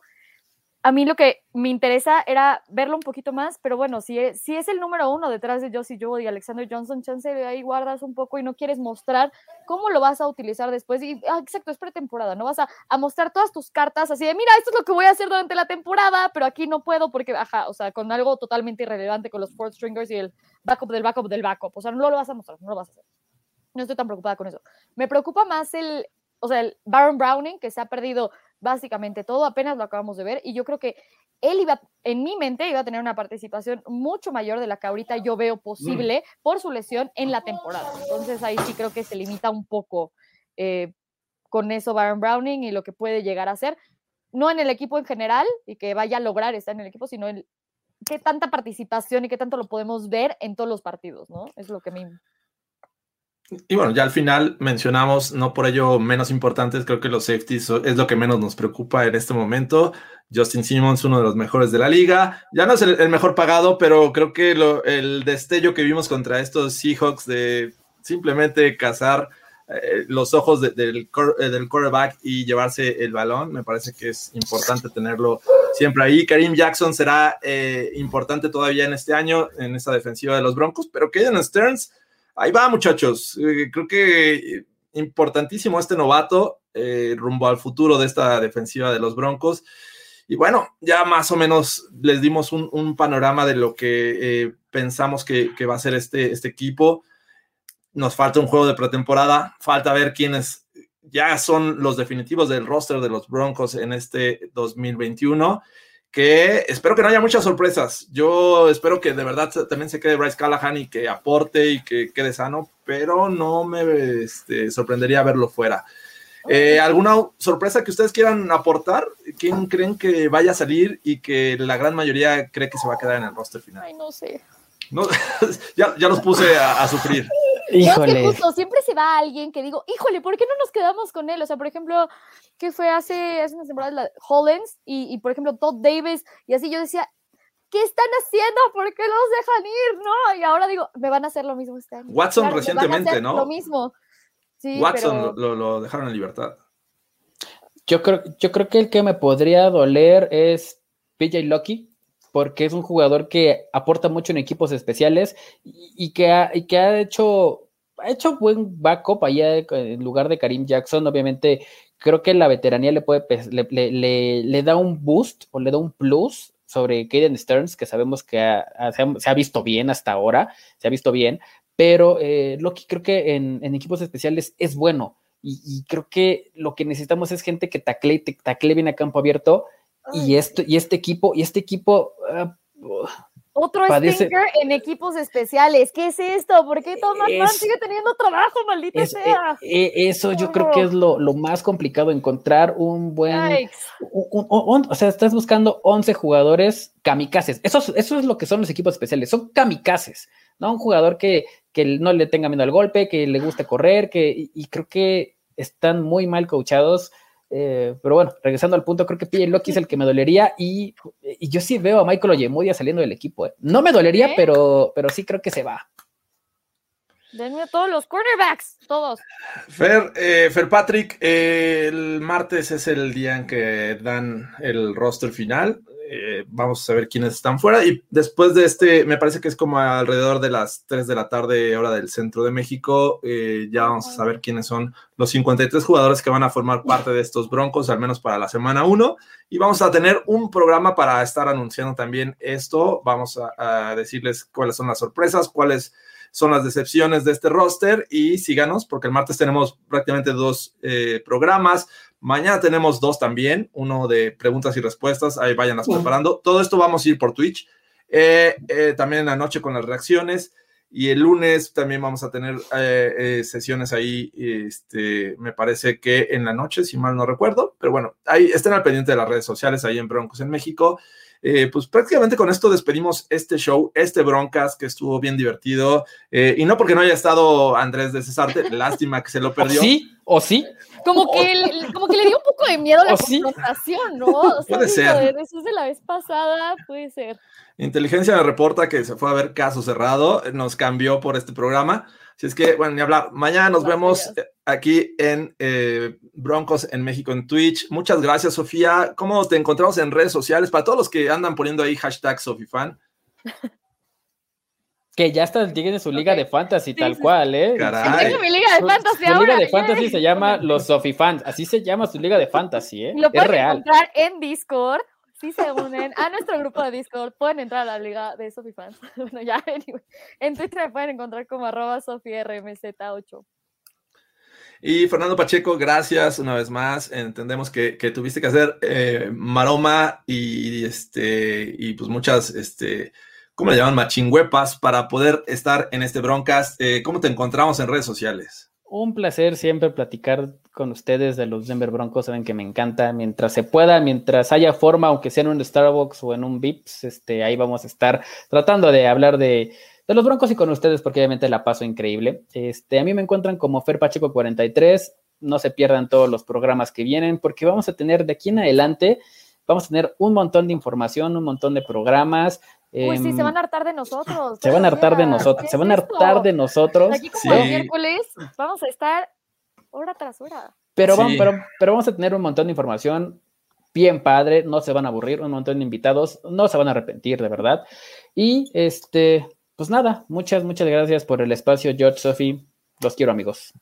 A mí lo que me interesa era verlo un poquito más, pero bueno, si es, si es el número uno detrás de Josie Juo y Alexander Johnson, chance ahí guardas un poco y no quieres mostrar cómo lo vas a utilizar después. Y ah, exacto, es pretemporada, no vas a, a, mostrar todas tus cartas así de, mira, esto es lo que voy a hacer durante la temporada, pero aquí no puedo porque, ajá, o sea, con algo totalmente irrelevante con los fourth stringers y el backup del backup del backup. O sea, no lo vas a mostrar, no lo vas a hacer. No estoy tan preocupada con eso. Me preocupa más el, o sea, el Baron Browning, que se ha perdido básicamente todo, apenas lo acabamos de ver, y yo creo que él iba, en mi mente, iba a tener una participación mucho mayor de la que ahorita yo veo posible por su lesión en la temporada. Entonces ahí sí creo que se limita un poco eh, con eso Baron Browning y lo que puede llegar a ser, no en el equipo en general y que vaya a lograr estar en el equipo, sino en qué tanta participación y qué tanto lo podemos ver en todos los partidos, ¿no? Es lo que me y bueno, ya al final mencionamos, no por ello menos importantes, creo que los safeties es lo que menos nos preocupa en este momento. Justin Simmons, uno de los mejores de la liga. Ya no es el, mejor pagado, pero creo que lo, el destello que vimos contra estos Seahawks de simplemente cazar eh, los ojos de, del, eh, del quarterback y llevarse el balón, me parece que es importante tenerlo siempre ahí. Karim Jackson será eh, importante todavía en este año en esta defensiva de los Broncos, pero Kaden Stearns ahí va, muchachos. Eh, creo que importantísimo este novato eh, rumbo al futuro de esta defensiva de los Broncos. Y bueno, ya más o menos les dimos un, panorama de lo que eh, pensamos que, que, va a ser este, este equipo. Nos falta un juego de pretemporada, falta ver quiénes ya son los definitivos del roster de los Broncos en este 2021 que espero que no haya muchas sorpresas. Yo espero que de verdad también se quede Bryce Callahan y que aporte y que quede sano, pero no me este, sorprendería verlo fuera. Eh, ¿Alguna sorpresa que ustedes quieran aportar? ¿Quién creen que vaya a salir y que la gran mayoría cree que se va a quedar en el roster final? Ay, no sé. No, (laughs) ya, ya los puse a, a sufrir. Híjole. No, justo, siempre se va alguien que digo, híjole, ¿por qué no nos quedamos con él? O sea, por ejemplo, que fue hace, hace unas temporadas la Hollins y, y, por ejemplo, Todd Davis y así yo decía, ¿qué están haciendo? ¿Por qué los dejan ir? ¿No? Y ahora digo, me van a hacer lo mismo este año. Watson claro, recientemente, ¿no? Lo mismo. Sí, Watson pero... lo, lo, dejaron en libertad. Yo creo, yo creo que el que me podría doler es PJ Lucky porque es un jugador que aporta mucho en equipos especiales y, y, que, ha, y que ha hecho ha hecho buen backup allá en lugar de Karim Jackson. Obviamente, creo que la veteranía le puede le, le, le da un boost o le da un plus sobre Caden Stearns, que sabemos que ha, ha, se ha visto bien hasta ahora, se ha visto bien, pero eh, Loki creo que en, en, equipos especiales es bueno. Y, y, creo que lo que necesitamos es gente que tacle, tacle bien a campo abierto y este, y este equipo, y este equipo. Uh, otro Padece... stinker en equipos especiales. ¿Qué es esto? ¿Por qué Thomas es... Mann sigue teniendo trabajo, maldita es, sea? Eh, eh, eso yo oh. creo que es lo, lo, más complicado, encontrar un buen... Un, un, un, o sea, estás buscando 11 jugadores kamikazes. Eso, eso es lo que son los equipos especiales. Son kamikazes, ¿no? Un jugador que, que no le tenga miedo al golpe, que le guste correr, que, y, y creo que están muy mal coachados. Eh, pero bueno, regresando al punto, creo que PJ Loki es el que me dolería y, y yo sí veo a Michael Oyemudia saliendo del equipo. Eh. No me dolería, ¿Eh? pero, pero sí creo que se va. Denme a todos los cornerbacks, todos. Fer, eh, Fer Patrick, el martes es el día en que dan el roster final. Eh, vamos a ver quiénes están fuera. Y después de este, me parece que es como alrededor de las 3 de la tarde, hora del centro de México, eh, ya vamos a saber quiénes son los 53 jugadores que van a formar parte de estos Broncos, al menos para la semana 1. Y vamos a tener un programa para estar anunciando también esto. Vamos a, decirles cuáles son las sorpresas, cuáles son las decepciones de este roster y síganos porque el martes tenemos prácticamente dos eh, programas. Mañana tenemos dos también, uno de preguntas y respuestas, ahí vayan preparando. Todo esto vamos a ir por Twitch. Eh, eh, también en la noche con las reacciones. Y el lunes también vamos a tener sesiones ahí, este, me parece que en la noche, si mal no recuerdo, pero bueno, ahí estén al pendiente de las redes sociales, ahí en Broncos en México. Eh, pues prácticamente con esto despedimos este show, este Broncas que estuvo bien divertido. Eh, y no porque no haya estado Andrés de Cesarte, (laughs) lástima que se lo perdió. ¿O sí, o sí. Como que, como que le dio un poco de miedo la confrontación, ¿no? puede ser. Después de la vez pasada, puede ser. Inteligencia me reporta que se fue a ver caso cerrado, nos cambió por este programa. Así es que, bueno, ni hablar. Mañana nos vemos aquí en eh, Broncos en México en Twitch. Muchas gracias, Sofía. ¿Cómo te encontramos en redes sociales? Para todos los que andan poniendo ahí hashtag SofiFan. Que ya está, tiene su liga de fantasy, tal cual, ¿eh? Caray. mi liga de fantasy su, liga de fantasy se llama los SofiFans. Así se llama su liga de fantasy, ¿eh? Lo es real. encontrar en Discord si se unen a nuestro grupo de Discord, pueden entrar a la liga de Sofi Fans. (laughs) bueno, ya, En Twitter me pueden encontrar como arroba SofiRMZ8. Y Fernando Pacheco, gracias una vez más. Entendemos que, tuviste que hacer eh, maroma y, este, y pues muchas, este, ¿cómo le llaman? Machingüepas para poder estar en este broadcast. Eh, ¿Cómo te encontramos en redes sociales? Un placer siempre platicar con ustedes de los Denver Broncos. Saben que me encanta. Mientras se pueda, mientras haya forma, aunque sea en un Starbucks o en un Vips, este, ahí vamos a estar tratando de hablar de, los Broncos y con ustedes, porque obviamente la paso increíble. Este, a mí me encuentran como Fer Pacheco 43. No se pierdan todos los programas que vienen, porque vamos a tener de aquí en adelante, vamos a tener un montón de información, un montón de programas. Uy, sí, se van a hartar de nosotros. Se van a hartar de nosotros, se van a hartar de nosotros. Aquí como el miércoles vamos a estar hora tras hora. Pero, vamos, pero, pero vamos a tener un montón de información bien padre, no se van a aburrir, un montón de invitados, no se van a arrepentir, de verdad. Y este, pues nada, muchas, muchas gracias por el espacio, George, Sophie. Los quiero, amigos.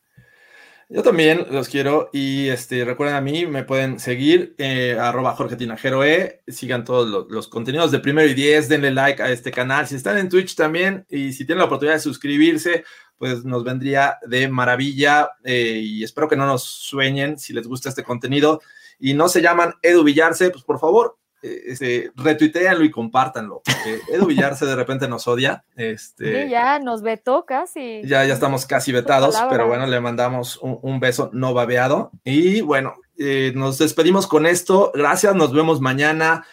Yo también los quiero y este, recuerden a mí, me pueden seguir, eh, arroba Jorge Tinajeroe, sigan todos los, contenidos de primero y diez, denle like a este canal, si están en Twitch también y si tienen la oportunidad de suscribirse, pues nos vendría de maravilla eh, y espero que no nos sueñen si les gusta este contenido. Y no se llaman Edu Villarse, pues por favor, este, retuiteanlo y compártanlo, porque Edu (laughs) Villarse de repente nos odia. Este, ya nos vetó casi. Ya, ya estamos casi vetados, pero bueno, le mandamos un, beso no babeado. Y bueno, eh, nos despedimos con esto. Gracias, nos vemos mañana.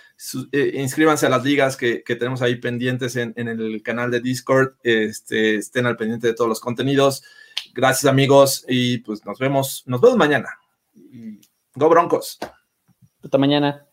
Eh, inscríbanse a las ligas que, tenemos ahí pendientes en, el canal de Discord. Este, estén al pendiente de todos los contenidos. Gracias, amigos, y pues nos vemos, nos vemos mañana. Go Broncos. Hasta mañana.